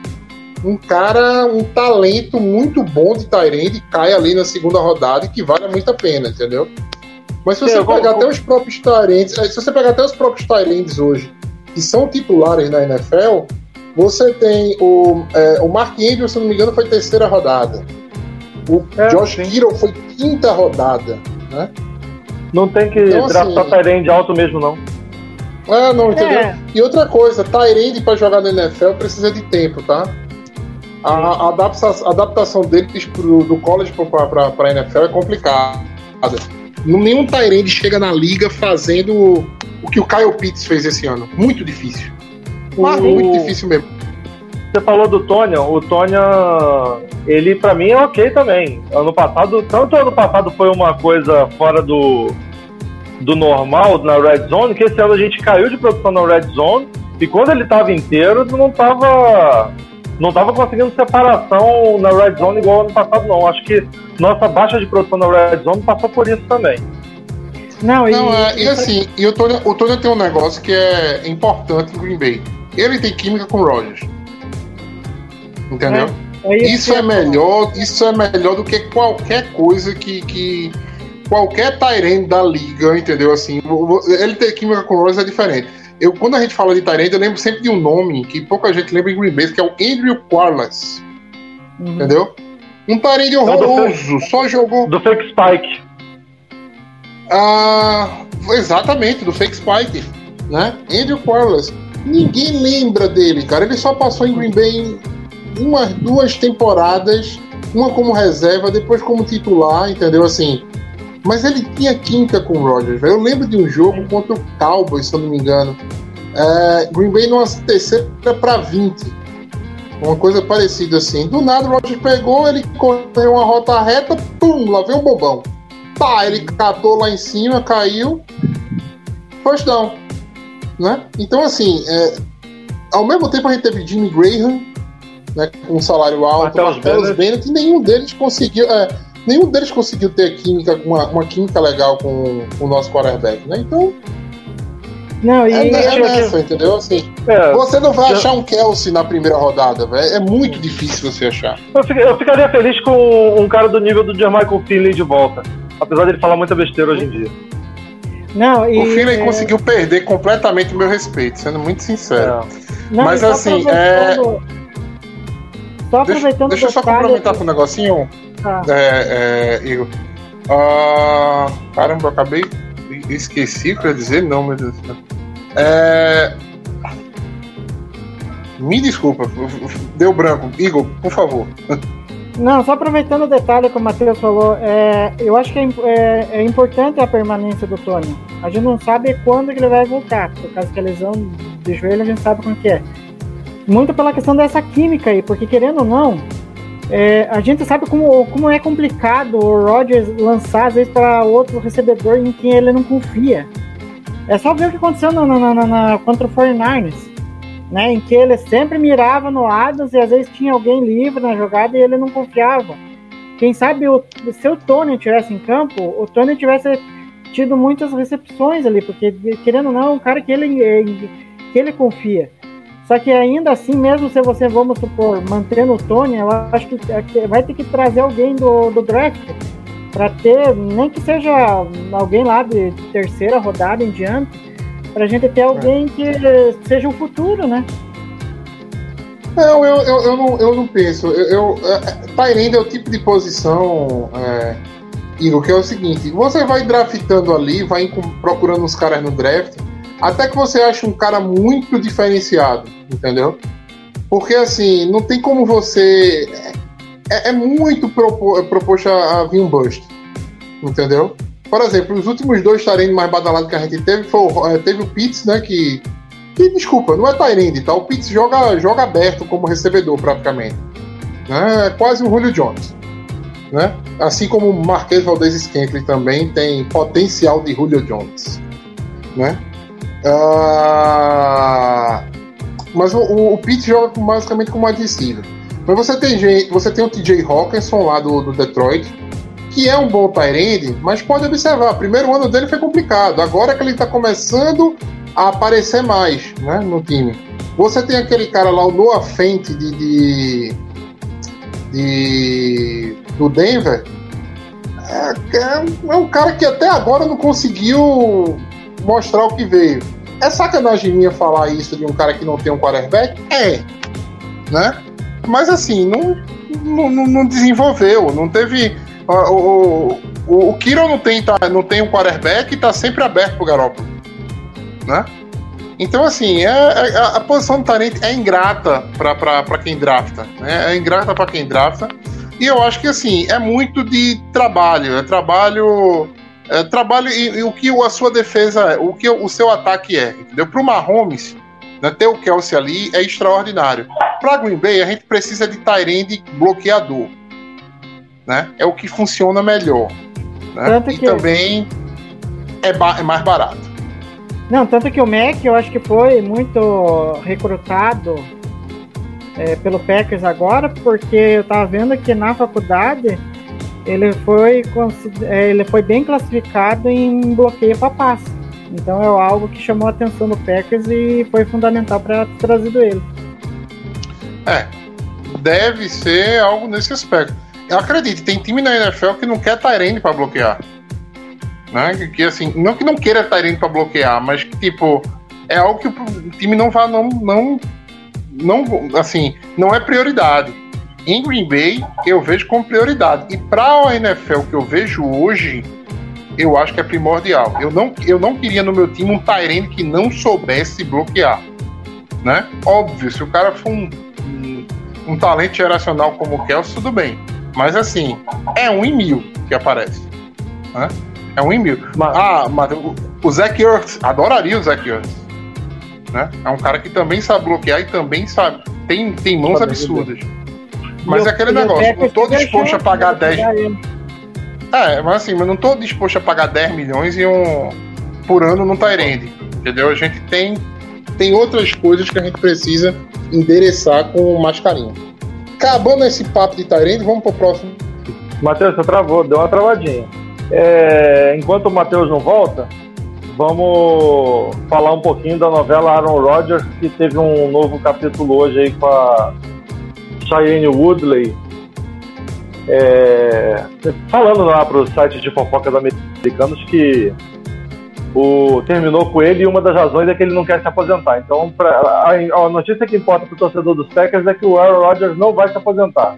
C: um cara, um talento muito bom de Tyrande cai ali na segunda rodada e que vale muito a pena, entendeu? Mas se você
E: eu
C: pegar
E: vou-
C: até os próprios Tyrands, se você pegar até os próprios Tyrands hoje, que são titulares na NFL, você tem o, é, o Mark Andrews, se não me engano, foi terceira rodada. O
E: É,
C: Josh
E: sim.
C: Kittle foi quinta rodada. Né?
E: não tem que
C: Então, assim-
E: draftar Tyrande alto mesmo, não.
C: Ah, não, entendeu?
D: É.
C: E outra coisa, Tyrande para jogar na NFL precisa de tempo, tá? a, a adaptação, a adaptação deles pro, do college pra, pra NFL é complicada. Nenhum Tyrande chega na liga fazendo o que o Kyle Pitts fez esse ano. Muito difícil. Mas
E: O-
C: muito difícil mesmo.
E: Você falou do Tonya, o Tonya, ele pra mim é ok também. Ano passado, tanto ano passado foi uma coisa fora do, do normal na Red Zone, que esse ano a gente caiu de produção na Red Zone, e quando ele tava inteiro, não tava, não tava conseguindo separação na Red Zone igual ano passado, não. Acho que nossa baixa de produção na Red Zone passou por isso também.
D: Não, e,
C: Não, é, e assim, e o Tony, o Tony tem um negócio que é importante em Green Bay. Ele tem química com o Rogers. Entendeu?
D: é
C: Isso é
D: ia falar.
C: melhor, isso é melhor do que qualquer coisa que, que qualquer Tyrande da liga, entendeu? Assim, ele ter química com o Rogers é diferente. Eu, quando a gente fala de Tyrande, eu lembro sempre de um nome que pouca gente lembra em Green Bay, que é o Andrew Quarles,
D: Uhum.
C: entendeu? Um Tyrande horroroso, só jogou
E: Do Fake Spike.
C: Ah, exatamente, do Fake Spike, né? Andrew Quarles. Ninguém lembra dele, cara. Ele só passou em Green Bay umas duas temporadas, uma como reserva, depois como titular, entendeu? Assim. Mas ele tinha química com o Rodgers. velho. Eu lembro de um jogo contra o Cowboys, se eu não me engano. É, Green Bay numa terceira para 20. Uma coisa parecida assim. Do nada o Rodgers pegou, ele correu uma rota reta, pum, lá veio um bobão. Pá, ele catou lá em cima, caiu. First down. Né? Então, assim, é, ao mesmo tempo a gente teve Jimmy Graham, né, com um salário alto,
E: Martellus Bennett.
C: E nenhum deles conseguiu. é, nenhum deles conseguiu ter química, uma, uma química legal com, com o nosso quarterback, né? Então,
D: Não, e
C: é, é
D: eu-
C: nessa, entendeu? Assim,
E: É,
C: você não vai
E: eu-
C: achar um Kelsey na primeira rodada, velho. É muito difícil você achar.
E: Eu, fica- eu ficaria feliz com um cara do nível do Jermichael Finley de volta. Apesar dele falar muita besteira hoje em dia.
D: Não, e,
C: O Finley
D: é,
C: conseguiu perder completamente o meu respeito, sendo muito sincero.
E: É.
D: não,
C: mas
D: só
C: assim,
D: aproveitando- Só
C: Deixa,
D: aproveitando
C: deixa eu
D: o
C: só complementar com um negocinho,
D: Tá.
C: é, é, Igor. Ah, caramba, eu acabei. Esqueci o que eu ia dizer, não, meu Deus do céu. É, me desculpa, deu branco. Igor, por favor. <laughs>
D: Não, só aproveitando o detalhe que o Matheus falou, é, eu acho que é, é- é importante a permanência do Tony. A gente não sabe quando que ele vai voltar, por causa que a lesão de joelho a gente sabe como que é. Muito pela questão dessa química aí, porque querendo ou não, é, a gente sabe como, como é complicado o Rodgers lançar às vezes para outro recebedor em quem ele não confia. É só ver o que aconteceu na, na- na- na- contra o 49ers né, em que ele sempre mirava no Adams e às vezes tinha alguém livre na jogada e ele não confiava. Quem sabe o, se o Tony tivesse em campo, o Tony tivesse tido muitas recepções ali, porque querendo ou não, é um cara que ele, que ele confia. Só que ainda assim, mesmo se você, vamos supor, mantendo o Tony, eu acho que é vai ter que trazer alguém do, do draft para ter, nem que seja alguém lá de terceira rodada em diante, pra gente ter alguém que seja o futuro, né?
C: Não, eu, eu, eu, não, eu não penso. Eu, eu, é, Tyrande é o tipo de posição, é, Igor, que é o seguinte: você vai draftando ali, vai procurando uns caras no draft, até que você acha um cara muito diferenciado, entendeu? Porque assim, não tem como você. É, é muito propo, é proposto a, a vir um bust, entendeu? Por exemplo, os últimos dois Tyrande mais badalados que a gente teve foi o, é, teve o Pitts, né? Que que, desculpa, não é Tyrande, tá? O Pitts joga, joga aberto como recebedor, praticamente. Né? É quase um Julio Jones. Né? Assim como o Marquês Valdez Scantling também tem potencial de Julio Jones. Né? Ah, mas o, o, o joga basicamente como receiver. Mas você tem, gente, você tem o TJ Hawkinson lá do, do Detroit, que é um bom Tyrande, mas pode observar, o primeiro ano dele foi complicado. Agora que ele está começando a aparecer mais né, no time. Você tem aquele cara lá, o Noah Fent de, de, de- do Denver. É, é é um cara que até agora não conseguiu mostrar o que veio. É sacanagem minha falar isso de um cara que não tem um quarterback? É. Né? Mas assim, não, não- não desenvolveu, não teve. Ó, O, o, o Kiro não tem, tá, não tem um quarterback e tá sempre aberto pro Garoppolo né? Então, assim, é, é- a, posição do Tyrant é ingrata para quem drafta. Né? É ingrata para quem drafta. E eu acho que, assim, é muito de trabalho. É trabalho. É trabalho e, e o que a sua defesa é, o que o seu ataque é. Entendeu? Pro Mahomes, né, ter o Kelsey ali é extraordinário. Pra Green Bay, a gente precisa de Tyrande bloqueador. Né? É o que funciona melhor. Né? E
D: que-
C: também é, é mais barato.
D: Não, tanto que o Mac eu acho que foi muito recrutado é, pelo Packers agora, porque eu tava vendo que na faculdade ele foi, é, ele foi bem classificado em bloqueio para passe. Então é algo que chamou a atenção do Packers e foi fundamental para ter trazido ele.
C: É, deve ser algo nesse aspecto. Eu acredito, tem time na NFL que não quer Tyrande pra bloquear. Né? Que, assim, não que não queira Tyrande pra bloquear, mas que tipo, é algo que o time não vai, não, não, não, assim, não é prioridade. Em Green Bay, eu vejo como prioridade. E pra a NFL que eu vejo hoje, eu acho que é primordial. Eu não, eu não queria no meu time um Tyrande que não soubesse bloquear. Né? Óbvio, se o cara for um, um, um talento geracional como o Kelsey, tudo bem. Mas assim, é um em mil que aparece. Né? É um em mil.
E: Mas-
C: Ah, mas o, o Zach Ertz, adoraria o Zach Ertz. Né? É um cara que também sabe bloquear e também sabe. Tem, tem mãos absurdas. Mas é aquele
D: e o
C: negócio, não tô disposto a pagar
D: de
C: 10.
D: pegar ele.
C: É, mas assim, mas não tô disposto a pagar 10 milhões e um, por ano no Tyrande. Entendeu? A gente tem, tem outras coisas que a gente precisa endereçar com mais carinho. Acabando esse papo de Tyrande, vamos pro próximo.
E: Matheus, você travou, deu uma travadinha. É, enquanto o Matheus não volta, vamos falar um pouquinho da novela Aaron Rodgers, que teve um novo capítulo hoje aí com a Cheyenne Woodley. É, falando lá para os sites de fofocas americanos que o, terminou com ele e uma das razões é que ele não quer se aposentar. Então, pra, a, a notícia que importa para o torcedor dos Packers é que o Aaron Rodgers não vai se aposentar.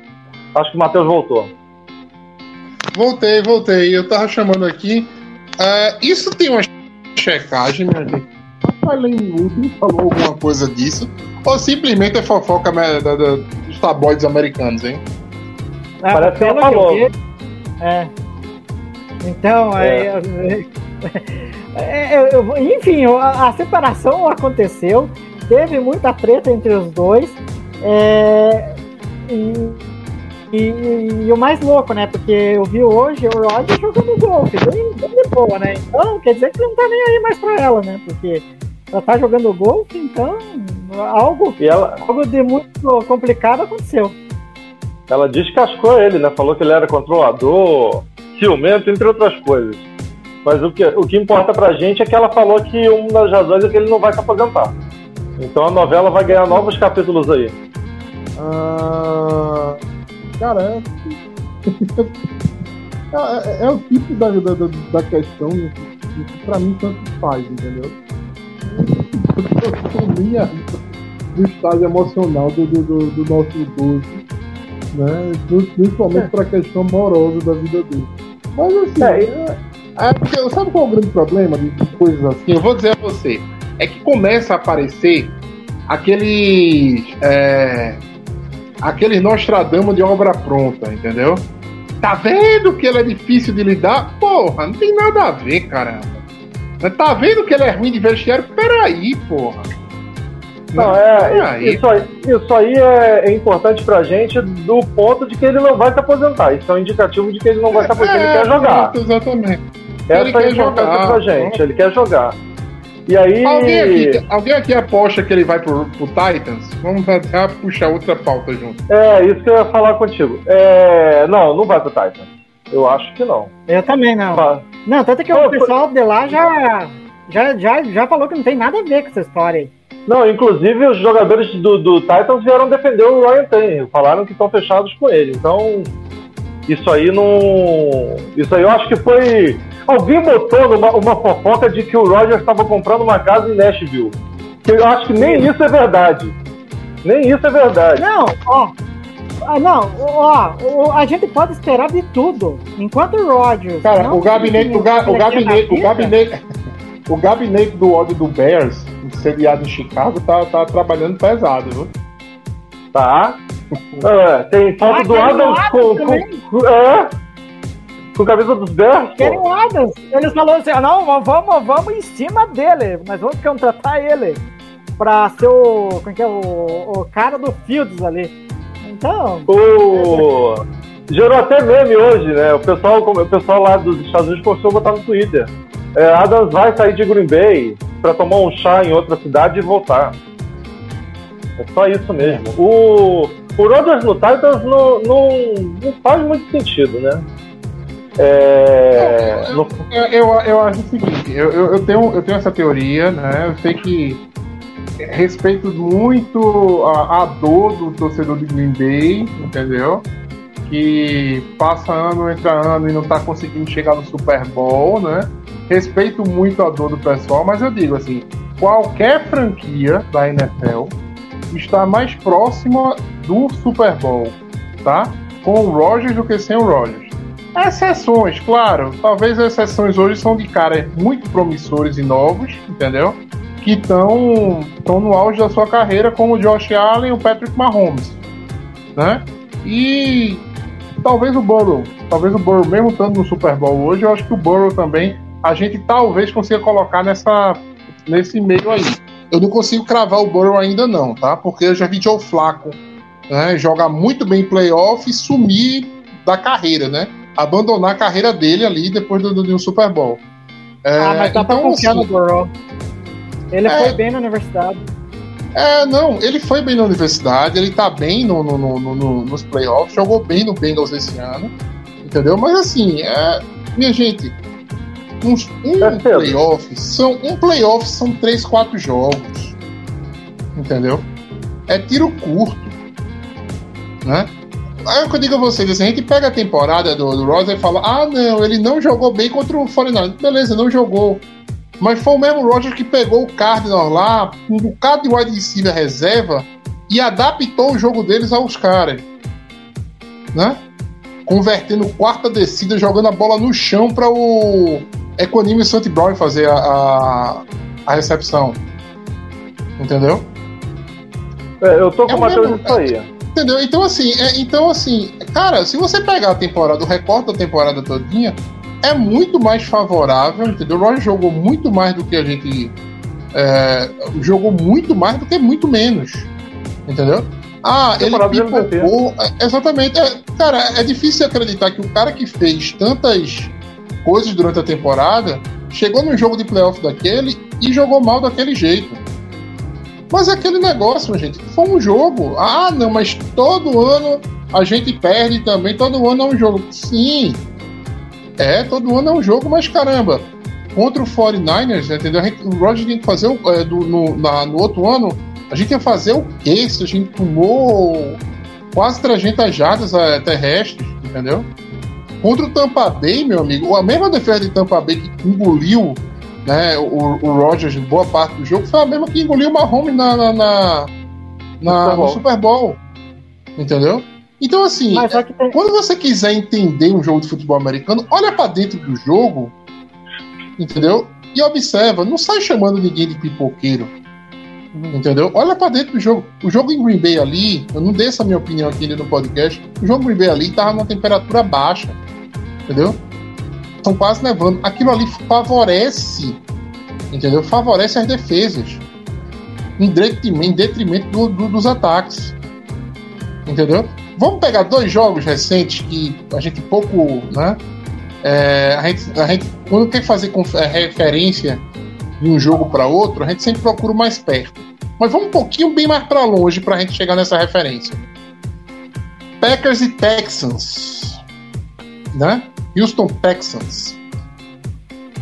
E: Acho que o Matheus voltou.
C: Voltei, voltei. Eu tava chamando aqui. Ah, isso tem uma checagem, minha gente. A Shailene Woodley falou alguma coisa disso? Ou simplesmente é fofoca da- da- dos tabloides americanos, hein?
D: Ah,
E: Parece que ela falou.
D: vi- É. Então,
E: É.
D: é, <laughs> eu- eu- enfim, a, a separação aconteceu, teve muita treta entre os dois. é, e, e- e o mais louco, né? Porque eu vi hoje o Roger jogando golfe, bem, bem de boa, né? Então, quer dizer que ele não tá nem aí mais pra ela, né? Porque ela tá jogando golfe, então algo,
E: ela,
D: algo de muito complicado aconteceu.
E: ela descascou ele, né? Falou que ele era controlador, ciumento, entre outras coisas. Mas o que, o que importa pra gente é que ela falou que uma das razões é que ele não vai se aposentar. Então a novela vai ganhar novos capítulos aí.
C: Ah, cara, é, <laughs> é, é o tipo da, da, da, questão que pra mim tanto faz, entendeu? <laughs> Eu aí do estágio emocional do, do, do, do nosso idoso, né? Principalmente pra questão amorosa da vida dele. Mas assim,
E: É,
C: é, é porque, sabe qual é o grande problema de, coisas assim? Eu vou dizer a você, é que começa a aparecer aqueles. É, aqueles Nostradamus de obra pronta, entendeu? Tá vendo que ele é difícil de lidar? Porra, não tem nada a ver, caramba. Tá vendo que ele é ruim de vestiário? Peraí, porra.
E: Não, é, isso aí, isso aí é, é importante pra gente do ponto de que ele não vai se aposentar. Isso é um indicativo de que ele não vai se aposentar, ele
C: É,
E: quer jogar.
C: Exatamente.
E: Essa
C: ele
E: é a
C: quer
E: importância
C: jogar.
E: pra gente, ele quer jogar. E aí.
C: Alguém aqui, alguém aqui aposta que ele vai pro, pro Titans? Vamos até puxar outra pauta junto.
E: É, isso que eu ia falar contigo. É, não, não vai pro Titan. Eu acho que não.
D: Eu também não.
E: Vai.
D: Não, tanto que
E: Não,
D: o pessoal de lá já, já, já, já falou que não tem nada a ver com essa história aí.
E: Não, inclusive os jogadores do, do Titans vieram defender o Ryan Tannehill. Falaram que estão fechados com ele. Então, isso aí não. Isso aí eu acho que foi. Alguém botou numa, uma fofoca de que o Rogers estava comprando uma casa em Nashville. Que eu acho que nem isso é verdade. Nem isso é verdade.
D: Não, ó. Ah, não, ó, a gente pode esperar de tudo. Enquanto o Rodgers.
C: Cara, o gabinete, o, ga- o gabinete, o <laughs> gabinete, o gabinete do ódio do Bears, sediado em Chicago, tá, tá trabalhando pesado, viu?
E: Tá? <laughs> É, tem foto
D: Ah,
E: do Adams
D: Adams
E: com, com, é, com camisa dos Bears,
D: Querem o Adams. Eles falaram assim: ah, não, mas vamos, vamos em cima dele. Nós vamos contratar ele pra ser o. Como é que é? O, o cara do Fields ali. Então,
E: O... Gerou até meme hoje, né? O pessoal, o pessoal lá dos Estados Unidos começou a botar no Twitter. É, Adams vai sair de Green Bay pra tomar um chá em outra cidade e voltar. É só isso mesmo. O, o Rodgers no Titans não, não, não faz muito sentido, né? É, no-
C: Eu, eu, eu acho o seguinte, eu, eu, eu tenho, eu tenho essa teoria, né? Eu sei que respeito muito a, a dor do torcedor de Green Bay, entendeu? Que passa ano, entra ano e não tá conseguindo chegar no Super Bowl, né? Respeito muito a dor do pessoal, mas eu digo assim, qualquer franquia da NFL está mais próxima do Super Bowl, tá? Com o Rogers do que sem o Rogers. Exceções, claro. Talvez as exceções hoje são de caras muito promissores e novos, entendeu? Que estão no auge da sua carreira, como o Josh Allen e o Patrick Mahomes, né? E talvez o Burrow, talvez o Burrow, mesmo estando no Super Bowl hoje, eu acho que o Burrow também, a gente talvez consiga colocar nessa, nesse meio aí. Eu não consigo cravar o Burrow ainda não, tá? Porque eu já vi Joe Flaco né, jogar muito bem em playoff e sumir da carreira, né? Abandonar a carreira dele ali depois do, do, de um Super Bowl. É,
D: ah, mas dá pra
C: então,
D: confiar
C: assim,
D: no Burrow. Ele
C: É.
D: foi bem na universidade.
C: É, não, ele foi bem na universidade, ele tá bem no, no- no- no- no- nos playoffs, jogou bem no Bengals esse ano, entendeu? Mas assim, é, minha gente, uns- um
E: É
C: playoff são um playoff são três, quatro jogos, entendeu? É tiro curto, né? Aí é o que eu digo a vocês, assim, a gente pega a temporada do, do Rosa e fala, ah não, ele não jogou bem contra o 49 Beleza, não jogou. Mas foi o mesmo Roger que pegou o Cardinals lá, um bocado de wide receiver reserva, e adaptou o jogo deles aos caras. Né? Convertendo quarta descida, jogando a bola no chão para o Equanime St. Brown fazer a, a, a recepção. Entendeu?
E: é, eu tô com
C: É
E: o Matheus
C: mesmo-
E: aí.
C: Entendeu? Então assim, é- então assim, cara, se você pegar a temporada, o recorte da temporada todinha, é muito mais favorável, entendeu? O Roger jogou muito mais do que a gente é, jogou muito mais do que muito menos, entendeu? Ah, ele pipocou, é, exatamente. É, cara, é difícil acreditar que o cara que fez tantas coisas durante a temporada chegou num jogo de playoff daquele e jogou mal daquele jeito. Mas é aquele negócio, gente. Foi um jogo. Ah, não, mas todo ano a gente perde também. Todo ano é um jogo. Sim. É, todo ano é um jogo, mas caramba. Contra o 49ers, entendeu? A gente- o Roger tem que fazer o, é, do- no, na- no outro ano. A gente ia fazer o quê? Se a gente tomou quase 300 jardas é, terrestres, entendeu? Contra o Tampa Bay, meu amigo, a mesma defesa de Tampa Bay que engoliu né, o, o Rodgers em boa parte do jogo foi a mesma que engoliu o Mahomes na, na, na- na-
E: Super Bowl.
C: no Super Bowl. Entendeu? Então, assim,
D: tem.
C: quando você quiser entender um jogo de futebol americano, olha pra dentro do jogo, entendeu? E observa, não sai chamando ninguém de pipoqueiro. Entendeu? Olha pra dentro do jogo. O jogo em Green Bay ali, eu não dei essa minha opinião aqui ainda no podcast. O jogo em Green Bay ali tava numa temperatura baixa. Entendeu? Estão quase nevando. Aquilo ali favorece, entendeu? Favorece as defesas. Em detrimento, em detrimento do- do- dos ataques. Entendeu? Vamos pegar dois jogos recentes que a gente pouco, né? É, a, gente, a gente, quando quer fazer é, referência de um jogo para outro, a gente sempre procura mais perto. Mas vamos um pouquinho bem mais para longe para a gente chegar nessa referência. Packers e Texans, né? Houston Texans.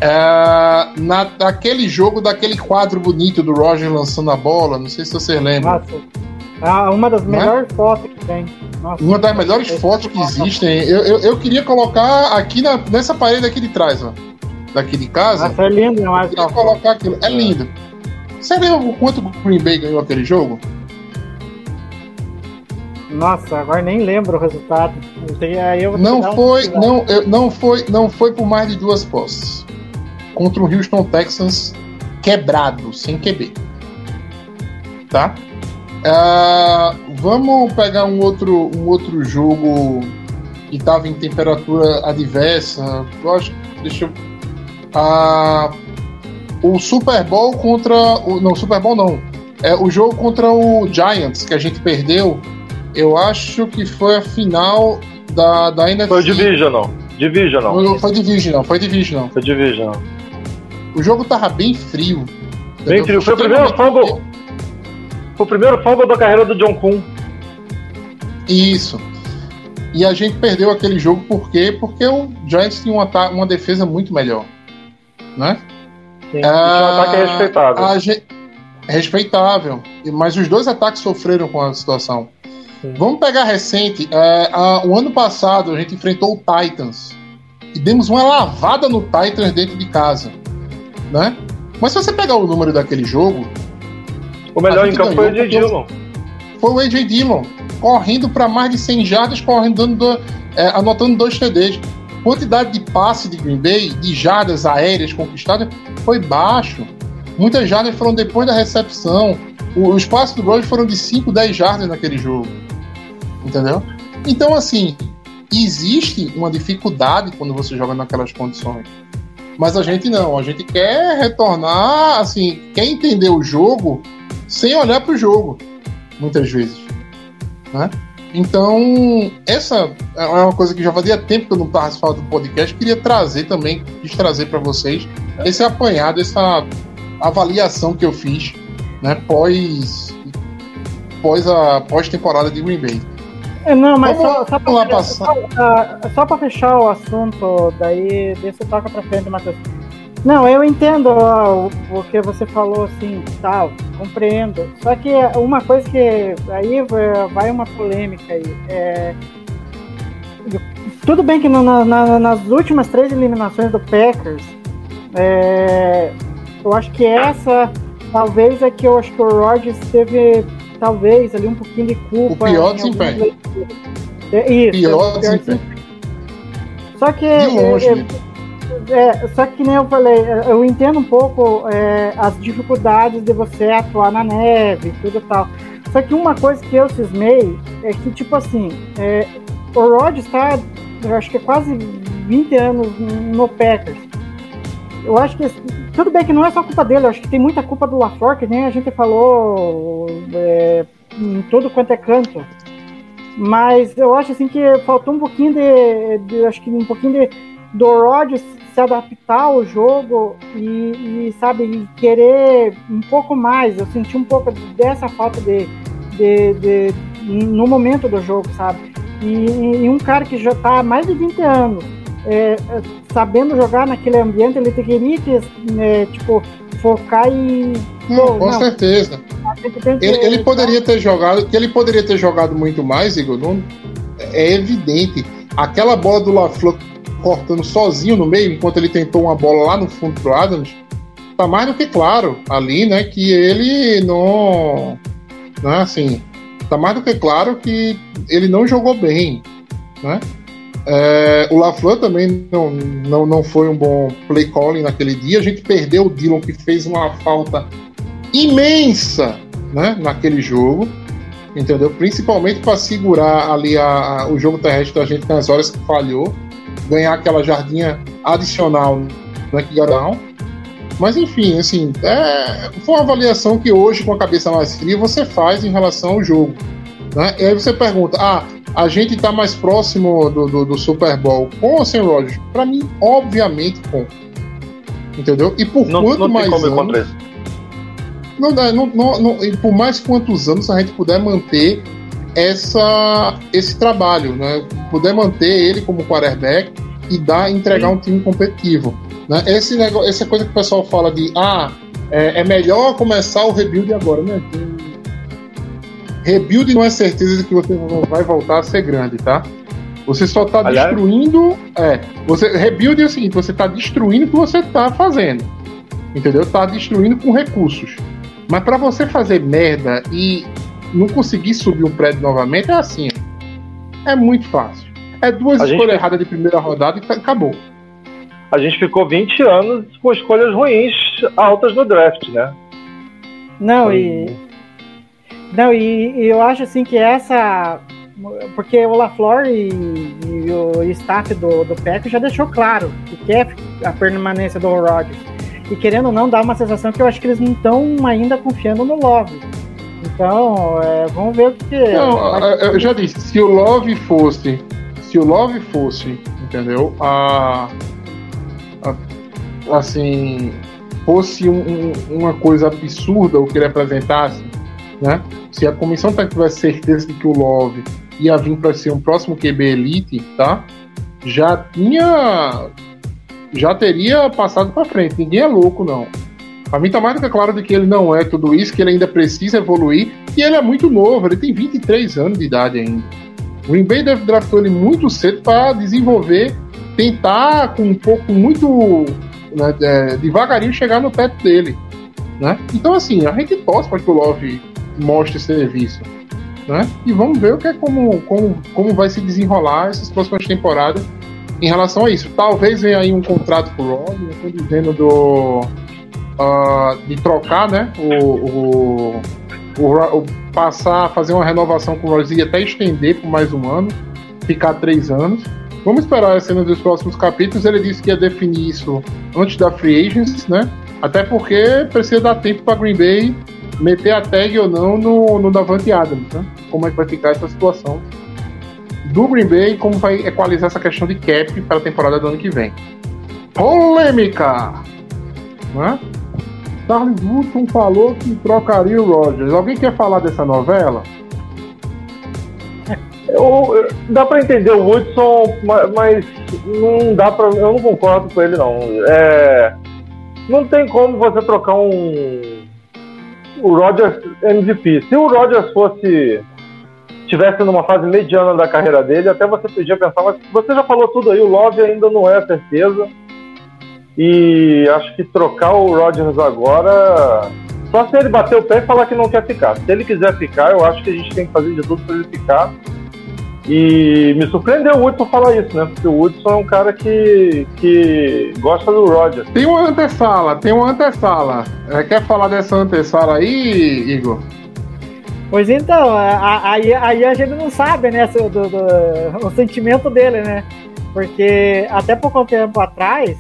C: É, na, naquele jogo, daquele quadro bonito do Roger lançando a bola, não sei se você lembra.
D: Nossa. Ah, uma das
C: é?
D: melhores fotos que tem. Nossa.
C: Uma das melhores fotos que existem. Eu, eu, eu queria colocar aqui na, nessa parede aqui de trás, ó. Daqui de casa.
D: Nossa, é lindo foto.
C: colocar aquilo. É lindo. Você lembra o quanto o Green Bay ganhou aquele jogo?
D: Nossa, agora nem lembro o resultado. Eu
C: Não
D: um
C: foi,
D: pesquisar.
C: não, eu- não foi, não foi por mais de duas posses. contra o Houston Texans quebrado, sem QB. Tá? Ah, vamos pegar um outro, um outro jogo que estava em temperatura adversa. Eu acho, deixa eu. Ah, o Super Bowl contra o não Super Bowl não. É o jogo contra o Giants que a gente perdeu. Eu acho que foi a final da da NFC.
E: Foi Divisional. Divisional.
C: Não, foi Divisional, foi Divisional.
E: Foi Divisional.
C: O jogo tava bem frio.
E: Bem
C: entendeu?
E: frio. Foi o primeiro fumble. Foi o primeiro fumble da carreira do John Kuhn.
C: Isso. E a gente perdeu aquele jogo por quê? Porque o Giants tinha um ata- uma defesa muito melhor. Né?
E: Sim. Tinha um ataque respeitável.
C: gente- Respeitável. Mas os dois ataques sofreram com a situação. Vamos pegar recente. é, a- o ano passado a gente enfrentou o Titans. E demos uma lavada no Titans dentro de casa. Né? Mas se você pegar o número daquele jogo,
E: O melhor em campo foi o
C: ganhou
E: J.
C: porque
E: Dillon.
C: foi o AJ Dillon correndo para mais de 100 jardas, correndo, dando, do- é, anotando dois TDs. Quantidade de passe de Green Bay, de jardas aéreas conquistadas, foi baixo. Muitas jardas foram depois da recepção. O- os passes do Rogers foram de 5, 10 jardas naquele jogo. Entendeu? Então, assim, existe uma dificuldade quando você joga naquelas condições. Mas a gente não, a gente quer retornar, assim, quer entender o jogo sem olhar para o jogo, muitas vezes. Né? Então, essa é uma coisa que já fazia tempo que eu não participava do podcast, queria trazer também, quis trazer para vocês esse apanhado, essa avaliação que eu fiz, né, pós pós a pós temporada de Green Bay.
D: É, Não, mas
C: Vamos-
D: só, só,
C: passar.
D: só, ah, só pra fechar o assunto, daí você toca pra frente, Matheus. Não, eu entendo ó, o, o que você falou, assim, tal, compreendo. Só que uma coisa que aí vai- uma polêmica aí. É, tudo bem que no- na- nas últimas três eliminações do Packers, é, eu acho que essa talvez é que eu acho que o Rodgers teve talvez ali um pouquinho de culpa.
C: O pior desempenho.
D: É, isso,
C: Pior
D: é o pior
C: desempenho.
D: Só que
C: De longe,
D: é,
C: né?
D: é, só que nem eu falei, eu entendo um pouco é, as dificuldades de você atuar na neve e tudo e tal. Só que uma coisa que eu cismei é que, tipo assim, é, o Rod está, eu acho que é quase 20 anos no Packers. Eu acho que, tudo bem que não é só culpa dele, eu acho que tem muita culpa do LaFleur, que nem a gente falou é, em tudo quanto é canto. Mas eu acho assim que faltou um pouquinho de, de acho que um pouquinho de do Rodgers se adaptar ao jogo e, e, sabe querer um pouco mais. Eu senti um pouco dessa falta de, de, de no momento do jogo, sabe? E, e um cara que já está há mais de 20 anos é, é, sabendo jogar naquele ambiente, ele teria que é, tipo focar e
C: Não,
D: Pô,
C: com
D: não.
C: certeza.
D: que-
C: Ele, ele poderia ter jogado, que ele poderia ter jogado muito mais, Igor, não, é evidente. Aquela bola do LaFleur cortando sozinho no meio, enquanto ele tentou uma bola lá no fundo pro Adams, tá mais do que claro ali, né, que ele não, né, assim, tá mais do que claro que ele não jogou bem, né? É, o LaFleur também não, não, não foi um bom play calling naquele dia. A gente perdeu o Dillon, que fez uma falta imensa né, naquele jogo, entendeu? Principalmente para segurar ali a, a- o jogo terrestre da gente nas horas que falhou, ganhar aquela jardinha adicional né, que. Mas enfim, assim, é, foi uma avaliação que hoje, com a cabeça mais fria, você faz em relação ao jogo. Né? E aí você pergunta: ah, a gente está mais próximo do, do, do Super Bowl com ou sem Rodgers? Para mim, obviamente, com. Entendeu? E por
E: Não,
C: quanto
E: não
C: mais anos, não, dá- não, não, não- e por mais quantos anos a gente puder manter essa, esse trabalho, né? Puder manter ele como quarterback e dar, entregar um time competitivo. Né? Esse negócio, essa coisa que o pessoal fala de ah, é, é melhor começar o rebuild agora, né? Rebuild não é certeza de que você não vai voltar a ser grande, tá? Você só está
E: Aliás-
C: destruindo. É, você, rebuild é o seguinte: você está destruindo o que você está fazendo. Entendeu? Tá destruindo com recursos. Mas para você fazer merda e não conseguir subir um prédio novamente, é assim. É muito fácil. É duas
E: A gente-
C: escolhas erradas de primeira rodada e tá- acabou.
E: a gente ficou 20 anos com escolhas ruins altas no draft, né?
D: Não, e. Não, e, e eu acho assim que essa. Porque o LaFleur e, e o staff do, do PEC já deixou claro que quer a permanência do Rodgers. E querendo ou não, dá uma sensação que eu acho que eles não estão ainda confiando no Love. Então, é, vamos ver o que.
C: Não,
D: vai-
C: eu já disse, se o Love fosse, se o Love fosse, entendeu? A, a- assim, fosse um- um- uma coisa absurda o que ele apresentasse, né? Se a comissão técnica tivesse certeza de que o Love ia vir para ser um próximo QB elite, tá? Já tinha, já teria passado para frente. Ninguém é louco não. Pra mim tá mais do que claro de que ele não é tudo isso, que ele ainda precisa evoluir. E ele é muito novo, ele tem 23 anos de idade ainda. O Green Bay draftou ele muito cedo para desenvolver, tentar com um pouco, muito né, é, devagarinho chegar no teto dele. Né? Então, assim, a gente torce para que o Love mostre serviço. Né? E vamos ver o que é como, como, como vai se desenrolar essas próximas temporadas em relação a isso. Talvez venha aí um contrato pro Rob, eu tô dizendo do. ah, de trocar, né? O, o, o, o- passar fazer uma renovação com o Royce e até estender por mais um ano, ficar três anos. Vamos esperar a cena dos próximos capítulos. Ele disse que ia definir isso antes da Free Agents, né? Até porque precisa dar tempo para Green Bay meter a tag ou não no, no Davante Adams, né? Como é que vai ficar essa situação do Green Bay e como vai equalizar essa questão de cap para a temporada do ano que vem. Polêmica! Né? Charles Woodson falou que trocaria o Rogers. Alguém quer falar dessa novela?
E: Eu, dá pra entender o Woodson, ma- mas não dá pra. Eu não concordo com ele, não. É, não tem como você trocar um. O Rodgers MVP. Se o Rodgers fosse. Tivesse numa fase mediana da carreira dele, até você podia pensar, mas você já falou tudo aí, o Love ainda não é certeza. E acho que trocar o Rodgers agora. Só se ele bater o pé e falar que não quer ficar. Se ele quiser ficar, eu acho que a gente tem que fazer de tudo para ele ficar. E me surpreendeu o Woodson falar isso, né? Porque o Woodson é um cara que, que gosta do Rodgers.
C: Tem uma antessala, tem uma antessala. É, quer falar dessa antessala aí, Igor?
D: Pois então, aí, aí a gente não sabe, né, do, do- o sentimento dele, né? Porque até pouco tempo atrás,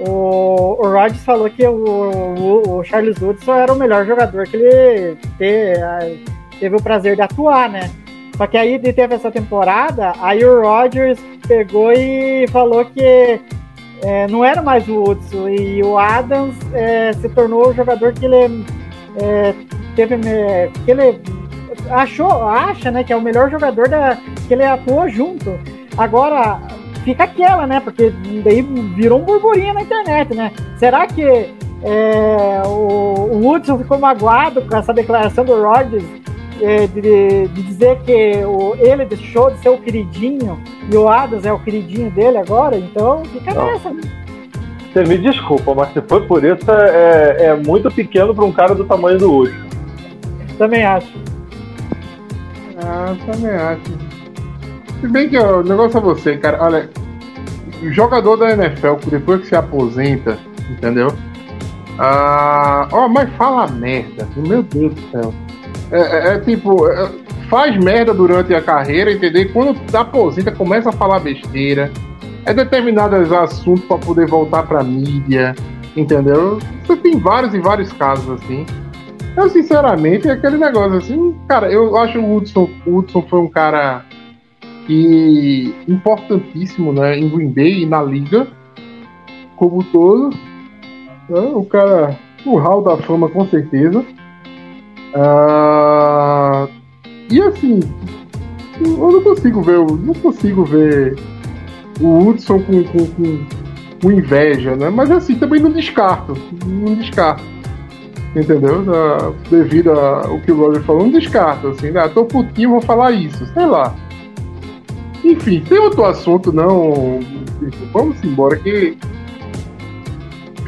D: o, o Rodgers falou que o, o, o Charles Woodson era o melhor jogador que ele te- a- teve o prazer de atuar, né? Só que aí teve essa temporada, aí o Rodgers pegou e falou que é, não era mais o Woodson e o Adams é, se tornou o jogador que ele é, teve é, que ele achou, acha, né, que é o melhor jogador da que ele atuou junto. Agora fica aquela, né, porque daí virou um burburinho na internet, né? Será que é, o, o Woodson ficou magoado com essa declaração do Rodgers é, de, de dizer que o, ele deixou de ser o queridinho e o Adams é o queridinho dele agora? Então fica
E: Não.
D: nessa. né?
E: Você me desculpa, mas se foi por isso, é, é muito pequeno para um cara do tamanho do Woodson.
D: Também acho.
C: Ah, também acho. Se bem que o negócio é você, cara. Olha, o jogador da NFL, depois que se aposenta, entendeu? Ah, ó, mas fala merda. Meu Deus do céu. É, é- é tipo, é- faz merda durante a carreira, entendeu? E quando aposenta, começa a falar besteira. É determinados assuntos para poder voltar pra mídia, entendeu? Você tem vários e vários casos assim. Eu, sinceramente, é aquele negócio assim, cara, eu acho o Hudson, o Hudson foi um cara que importantíssimo, né, em Green Bay e na liga como todo. né, o cara, o hall da fama com certeza. Ah, e assim, eu não consigo ver, não consigo ver o Hudson com, com, com, com inveja, né? Mas assim, também não descarto, não descarto entendeu? Da- devido ao que o Roger falou, não descarta, assim, né? Tô putinho, vou falar isso, sei lá. Enfim, tem outro assunto, não. Vamos embora, que.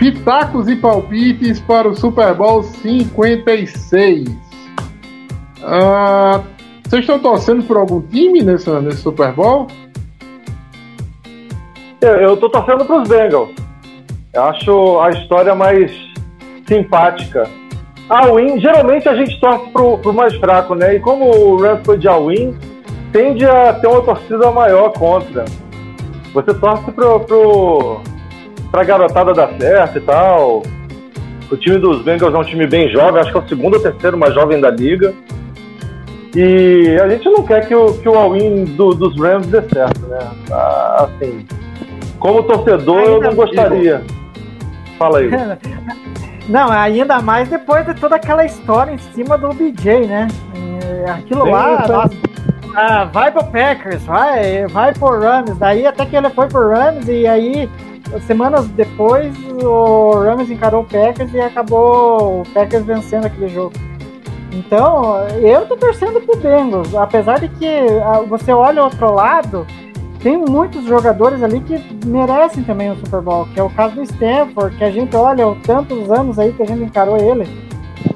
C: Pitacos e palpites para o Super Bowl 56. Ah, vocês estão torcendo por algum time nesse Super Bowl?
E: Eu, eu tô torcendo pros Bengals. Eu acho a história mais simpática. A win, geralmente a gente torce pro, pro mais fraco, né? E como o Rams foi de all-in, tende a ter uma torcida maior contra. Você torce pro, pro, pra garotada dar certo e tal. O time dos Bengals é um time bem jovem, acho que é o segundo ou terceiro mais jovem da liga. E a gente não quer que o, que o all-in do- dos Rams dê certo, né? Ah, Assim, como torcedor, eu
D: Ainda-
E: não gostaria. Fala aí. <laughs>
D: Não, ainda mais depois de toda aquela história em cima do BJ, né? É, Aquilo
E: Sim,
D: lá, nossa, ah, vai pro Packers, vai, vai pro Rams. Daí até que ele foi pro Rams e aí, semanas depois, o Rams encarou o Packers e acabou o Packers vencendo aquele jogo. Então, eu tô torcendo pro Bengals, apesar de que você olha o outro lado, tem muitos jogadores ali que merecem também o Super Bowl, que é o caso do Stanford, que a gente olha há tantos anos aí que a gente encarou ele,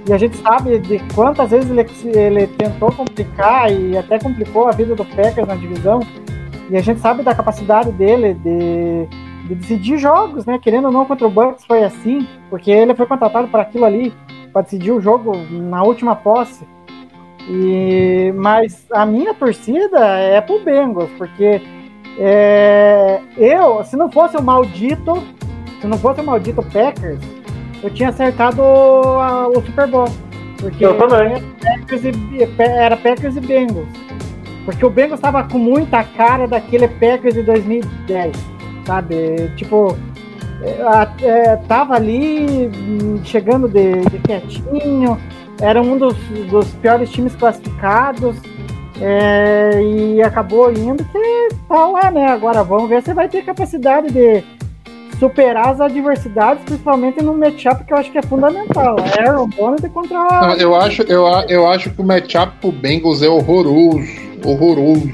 D: e a gente sabe de quantas vezes ele, ele tentou complicar e até complicou a vida do Packers na divisão, e a gente sabe da capacidade dele de, de decidir jogos, né? Querendo ou não, contra o Bucks foi assim, porque ele foi contratado para aquilo ali, para decidir o jogo na última posse. E, mas a minha torcida é pro Bengals, porque é, eu, se não fosse o maldito, se não fosse o maldito Packers, eu tinha acertado a- o Super Bowl. Porque
E: Eu também.
D: Era Packers e, era Packers e Bengals. Porque o Bengals estava com muita cara daquele Packers de 2010, sabe? Tipo, é, é, tava ali hum, chegando de, de quietinho, era um dos, dos piores times classificados. é, e acabou indo que tá lá, né? Agora vamos ver se vai ter capacidade de superar as adversidades, principalmente no matchup que eu acho que é fundamental. É Aaron Donald contra.
C: Não, eu, acho, eu, eu acho que o matchup pro Bengals é horroroso. Horroroso.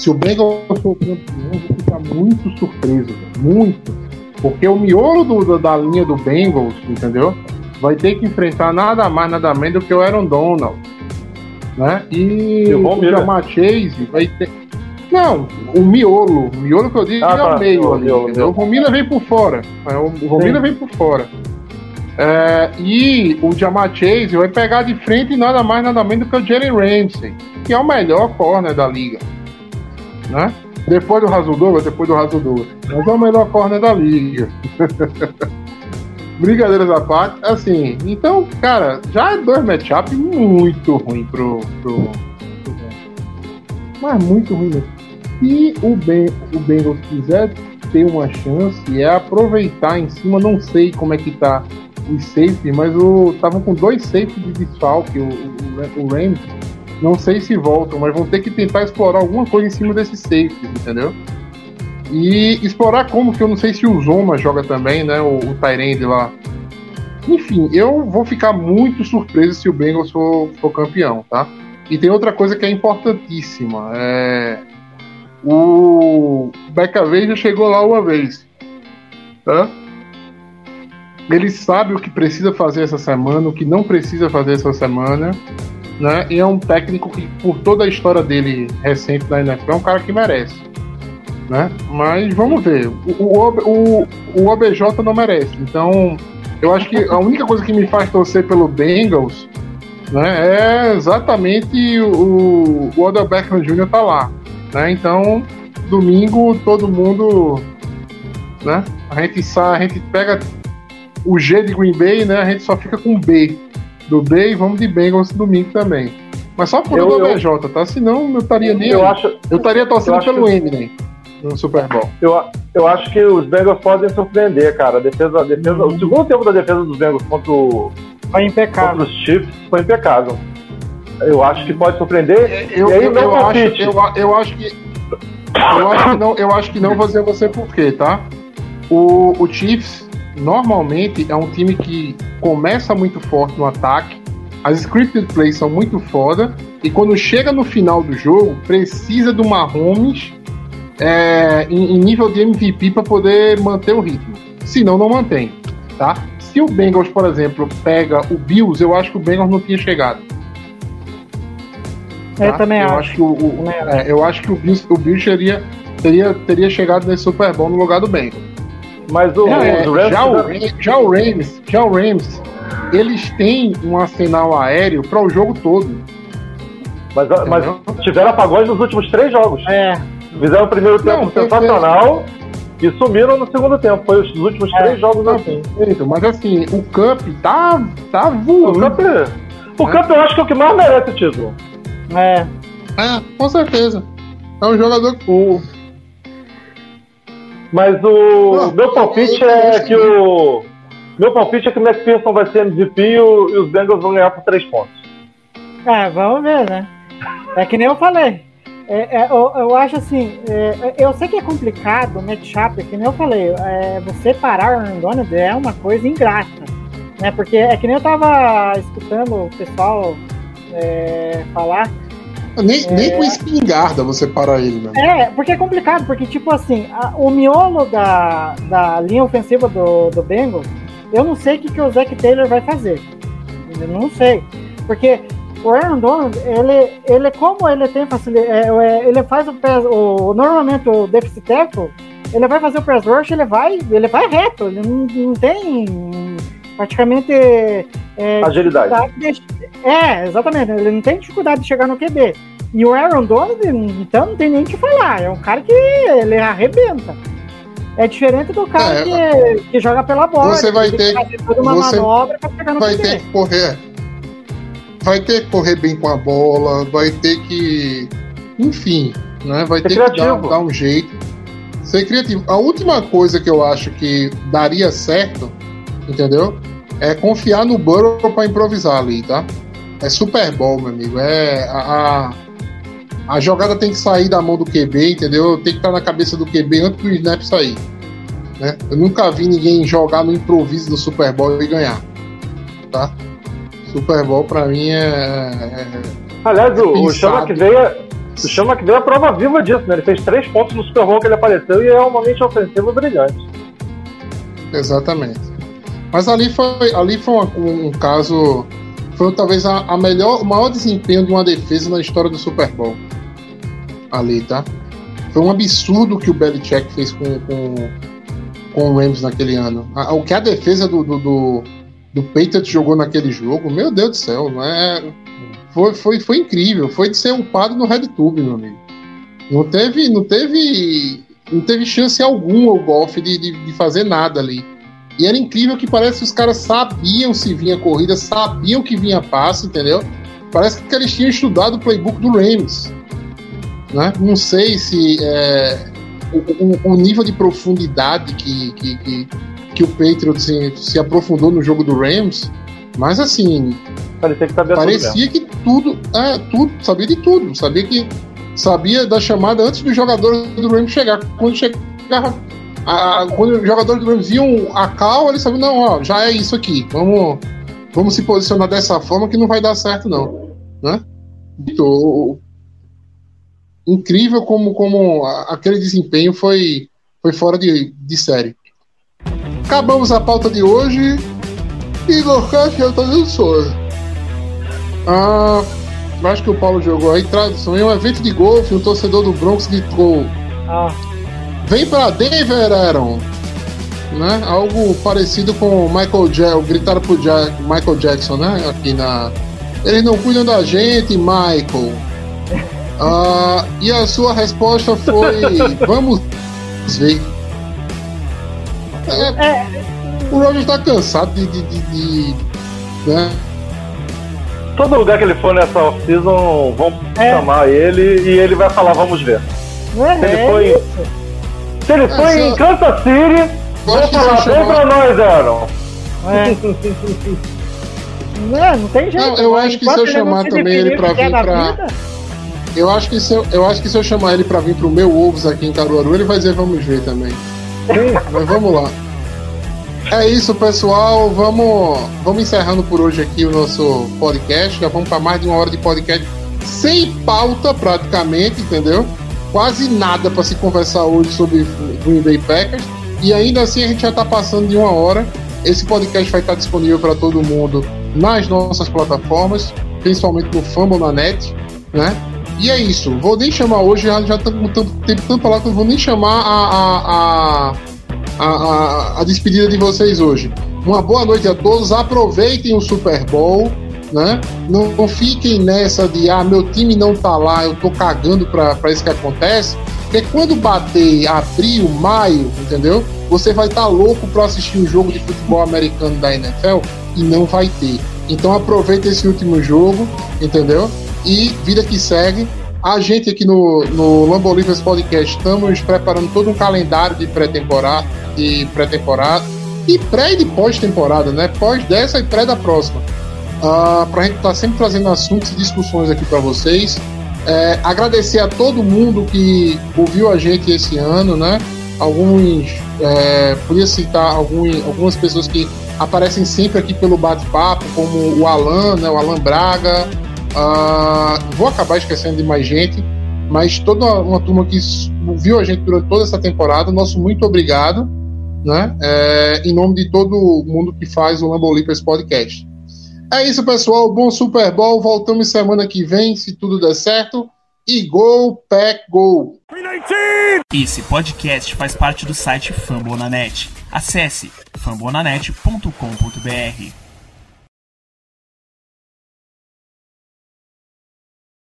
C: Se o Bengals for campeão, eu vou ficar muito surpreso. Muito. Porque o miolo do- da linha do Bengals, entendeu? Vai ter que enfrentar nada mais, nada menos do que o Aaron Donald. Né? E,
E: o.
C: Jamar Chase vai ter. Não, o miolo. O miolo que eu digo
E: Ah,
C: é
E: tá.
C: o meio
E: O
C: ali.
E: miolo,
C: entendeu? O Miller vem por fora. É, O Von
E: Sim.
C: Vem por fora. É, e o Jamar Chase vai pegar de frente nada mais, nada menos do que o Jalen Ramsey, que é o melhor corner da liga. Né? Depois do Razudova, depois do Razudova. Mas é o melhor corner da liga. <laughs> Brincadeiras à parte, assim, então, cara, já é dois matchups muito ruim pro, pro, pro. Mas muito ruim mesmo. Se o, ben, o Bengals quiser ter uma chance, é aproveitar em cima, não sei como é que tá os safety, mas o estavam com dois safety de desfalque, o, o, o Rams. Não sei se voltam, mas vão ter que tentar explorar alguma coisa em cima desses safeties, entendeu? E explorar como, que eu não sei se o Zoma joga também, né? O, o Tyrande lá. Enfim, eu vou ficar muito surpreso se o Bengals for, for campeão, tá? E tem outra coisa que é importantíssima. É... O Becca já chegou lá uma vez. Tá? Ele sabe o que precisa fazer essa semana, o que não precisa fazer essa semana. Né? E é um técnico que, por toda a história dele recente na NFL, é um cara que merece. Né? Mas vamos ver. O, o, o, o OBJ não merece. Então, eu acho que a única coisa que me faz torcer pelo Bengals né, é exatamente o, o Odell Beckham Jr. tá lá. Né? Então, domingo todo mundo. Né? A gente sai, a gente pega o G de Green Bay, né? A gente só fica com o B do B e vamos de Bengals domingo também. Mas só por
E: Eu-
C: OBJ, tá? Senão eu estaria nem.
E: Eu
C: aí.
E: acho,
C: Eu estaria torcendo
E: eu acho
C: pelo
E: que-
C: Eminem no Super Bowl.
E: eu, eu acho que os Bengals podem surpreender, cara. A defesa, a defesa, O segundo tempo da defesa dos Bengals contra, o,
D: Foi impecável.
E: contra os Chiefs foi impecável. Eu acho que pode surpreender.
C: Eu,
E: e aí
C: eu,
E: não
C: eu acho, eu, eu acho que. Eu acho que não, eu acho que não vou dizer você por quê, tá? O, o Chiefs normalmente é um time que começa muito forte no ataque, as scripted plays são muito foda, e quando chega no final do jogo, precisa do Mahomes é, em, em nível de MVP para poder manter o ritmo. Senão, não mantém, tá? Se o Bengals, por exemplo, pega o Bills, eu acho que o Bengals não tinha chegado.
D: Eu
C: tá?
D: também
C: eu
D: acho.
C: acho que o, o- é, eu acho que o Bills, o Bills teria teria, teria chegado nesse Super Bowl no lugar do Bengals.
E: Mas o,
C: É,
E: os Rams
C: já, o, já o Rams, já o Rams, eles têm um arsenal aéreo para o jogo todo.
E: mas, mas tiveram apagões nos últimos três jogos.
D: É,
E: Fizeram o primeiro tempo
C: Não,
E: sensacional e sumiram no segundo tempo. Foi os últimos
D: É.
E: três jogos
C: Tá
E: assim.
C: perfeito, mas assim, o Cup tá, tá
E: O
C: voando.
E: Cup, o Cup eu acho que é o que mais merece o título.
D: é.
C: É, com certeza. É um jogador que.
E: O... Mas o
C: Não,
E: meu palpite é
C: acho
E: que o. Meu palpite é que o McPherson vai ser MVP e, o- e os Bengals vão ganhar por três pontos.
D: É, vamos ver, né? É que nem eu falei. É, é, eu, eu acho assim, é, eu sei que é complicado o matchup, é que nem eu falei, é, você parar o Aaron Donald é uma coisa ingrata, né? Porque é que nem eu tava escutando o pessoal é, falar,
C: Nem, nem com espingarda você para ele, né?
D: É, porque é complicado, porque, tipo assim, a- o miolo da, da linha ofensiva do, do Bengals, eu não sei o que, que o Zac Taylor vai fazer. Eu não sei. Porque o Aaron Donald, ele, ele como ele tem facilidade, ele faz o, pass- o normalmente o deficit tackle, ele vai fazer o press rush, ele vai, ele vai reto, ele não, não tem praticamente é,
E: Agilidade.
D: É, exatamente. Ele não tem dificuldade de chegar no QB. E o Aaron Donald, então não tem nem o que falar. É um cara que ele arrebenta. É diferente do cara
C: É,
D: que, que joga pela bola.
C: você vai ter-
D: que fazer toda uma
C: você
D: manobra pra chegar no
C: Vai
D: QB.
C: ter que correr. Vai ter que correr bem com a bola, vai ter que. Enfim, né? Vai
E: Ser
C: ter que dar,
E: criativo.
C: dar um jeito. Ser criativo. A última coisa que eu acho que daria certo, entendeu? É confiar no Burrow pra improvisar ali, tá? É Super Bowl, meu amigo. É a, a, a jogada tem que sair da mão do QB, entendeu? Tem que estar na cabeça do QB antes do snap sair. Né? Eu nunca vi ninguém jogar no improviso do Super Bowl e ganhar. Tá? Super Bowl pra mim é. é-
E: Aliás, o, o
C: Pensado.
E: Chama que veio. O Chama que veio a prova viva disso, né? Ele fez três pontos no Super Bowl que ele apareceu e é uma mente ofensiva brilhante.
C: Exatamente. Mas ali foi, ali foi um, um caso. Foi talvez a, a melhor, o maior desempenho de uma defesa na história do Super Bowl. Ali, tá? Foi um absurdo que o Belichick fez com, com, com o Rams naquele ano. A- o que a defesa do, do, do, do Patriots jogou naquele jogo, meu Deus do céu, não é. Foi, foi, foi incrível. Foi de ser upado no RedTube, meu amigo. Não teve, não teve, não teve chance alguma o Golf de, de, de fazer nada ali. E era incrível que parece que os caras sabiam se vinha corrida, sabiam que vinha passe, entendeu? Parece que eles tinham estudado o playbook do Rams. Né? Não sei se é, o, o- nível de profundidade que, que, que, que o Patriots se, se aprofundou no jogo do Rams, mas assim,
E: Parecia que sabia tudo
C: parecia que tudo, é, tudo, sabia de tudo, sabia que sabia da chamada antes dos jogadores do Rams chegar. Quando chegava, a- quando os jogadores do Rams a cal, eles sabiam, não, ó, já é isso aqui, vamos, vamos se posicionar dessa forma que não vai dar certo não, né? Então, incrível como, como aquele desempenho foi, foi fora de, de série. Acabamos a pauta de hoje e Locate já tá dando sono. Ah, acho que o Paulo jogou aí. Tradução: em um evento de golfe, um torcedor do Bronx gritou:
D: Ah,
C: Vem pra Denver, Aaron! Né? Algo parecido com o Michael Jackson, gritaram pro Ja- Michael Jackson, né? Aqui na. Eles não cuidam da gente, Michael. <laughs> Ah, e a sua resposta foi: Vamos ver. É, o Roger tá cansado de. de, de- de- né?
E: Todo lugar que ele for nessa off-season vão
D: É.
E: chamar ele e ele vai falar, vamos ver.
D: é,
E: Se ele
D: é
E: foi,
D: isso.
E: Se ele foi em Kansas City,
C: se
E: falar,
C: chamar-
E: pra nós, Aaron.
D: É. <laughs> não, não tem jeito.
C: Não, eu acho que se eu chamar também ele pra vir pra-
D: vida,
C: Eu acho, que se eu, eu acho que se eu chamar ele pra vir pro meu ovos aqui em Caruaru, ele vai dizer vamos ver também. Mas vamos lá. É isso, pessoal. Vamos, vamos encerrando por hoje aqui o nosso podcast. Já vamos para mais de uma hora de podcast sem pauta, praticamente, entendeu? Quase nada para se conversar hoje sobre Green Bay Packers. E ainda assim a gente já está passando de uma hora. Esse podcast vai estar disponível para todo mundo nas nossas plataformas, principalmente no Fumble na net, né? E é isso. Vou nem chamar hoje, já, já tô com tanto tempo tanto falar que eu vou nem chamar a, a, a, a, despedida de vocês hoje. Uma boa noite a todos. Aproveitem o Super Bowl. Né? Não, não fiquem nessa de ah, meu time não tá lá, eu tô cagando pra isso que acontece. Porque quando bater abril, maio, entendeu? Você vai estar tá louco para assistir um jogo de futebol americano da NFL e não vai ter. Então aproveita esse último jogo, entendeu? E vida que segue. A gente aqui no, no Lambo Livres Podcast estamos preparando todo um calendário de pré-temporada, de pré-temporada e pré e pós-temporada, né? Pós dessa e pré da próxima. Uh, para a gente estar tá sempre trazendo assuntos e discussões aqui para vocês. É, agradecer a todo mundo que ouviu a gente esse ano, né? Alguns, é, podia citar alguns, algumas pessoas que aparecem sempre aqui pelo bate-papo, como o Alan, né? O Alan Braga. Uh, vou acabar esquecendo de mais gente, mas toda uma turma que viu a gente durante toda essa temporada, nosso muito obrigado, né? É, em nome de todo mundo que faz o Lambo Leapers Podcast. É isso, pessoal. Bom Super Bowl. Voltamos semana que vem, se tudo der certo. E gol, pack, gol.
F: Esse podcast faz parte do site Fambonanet. Acesse fambonanet.com.br.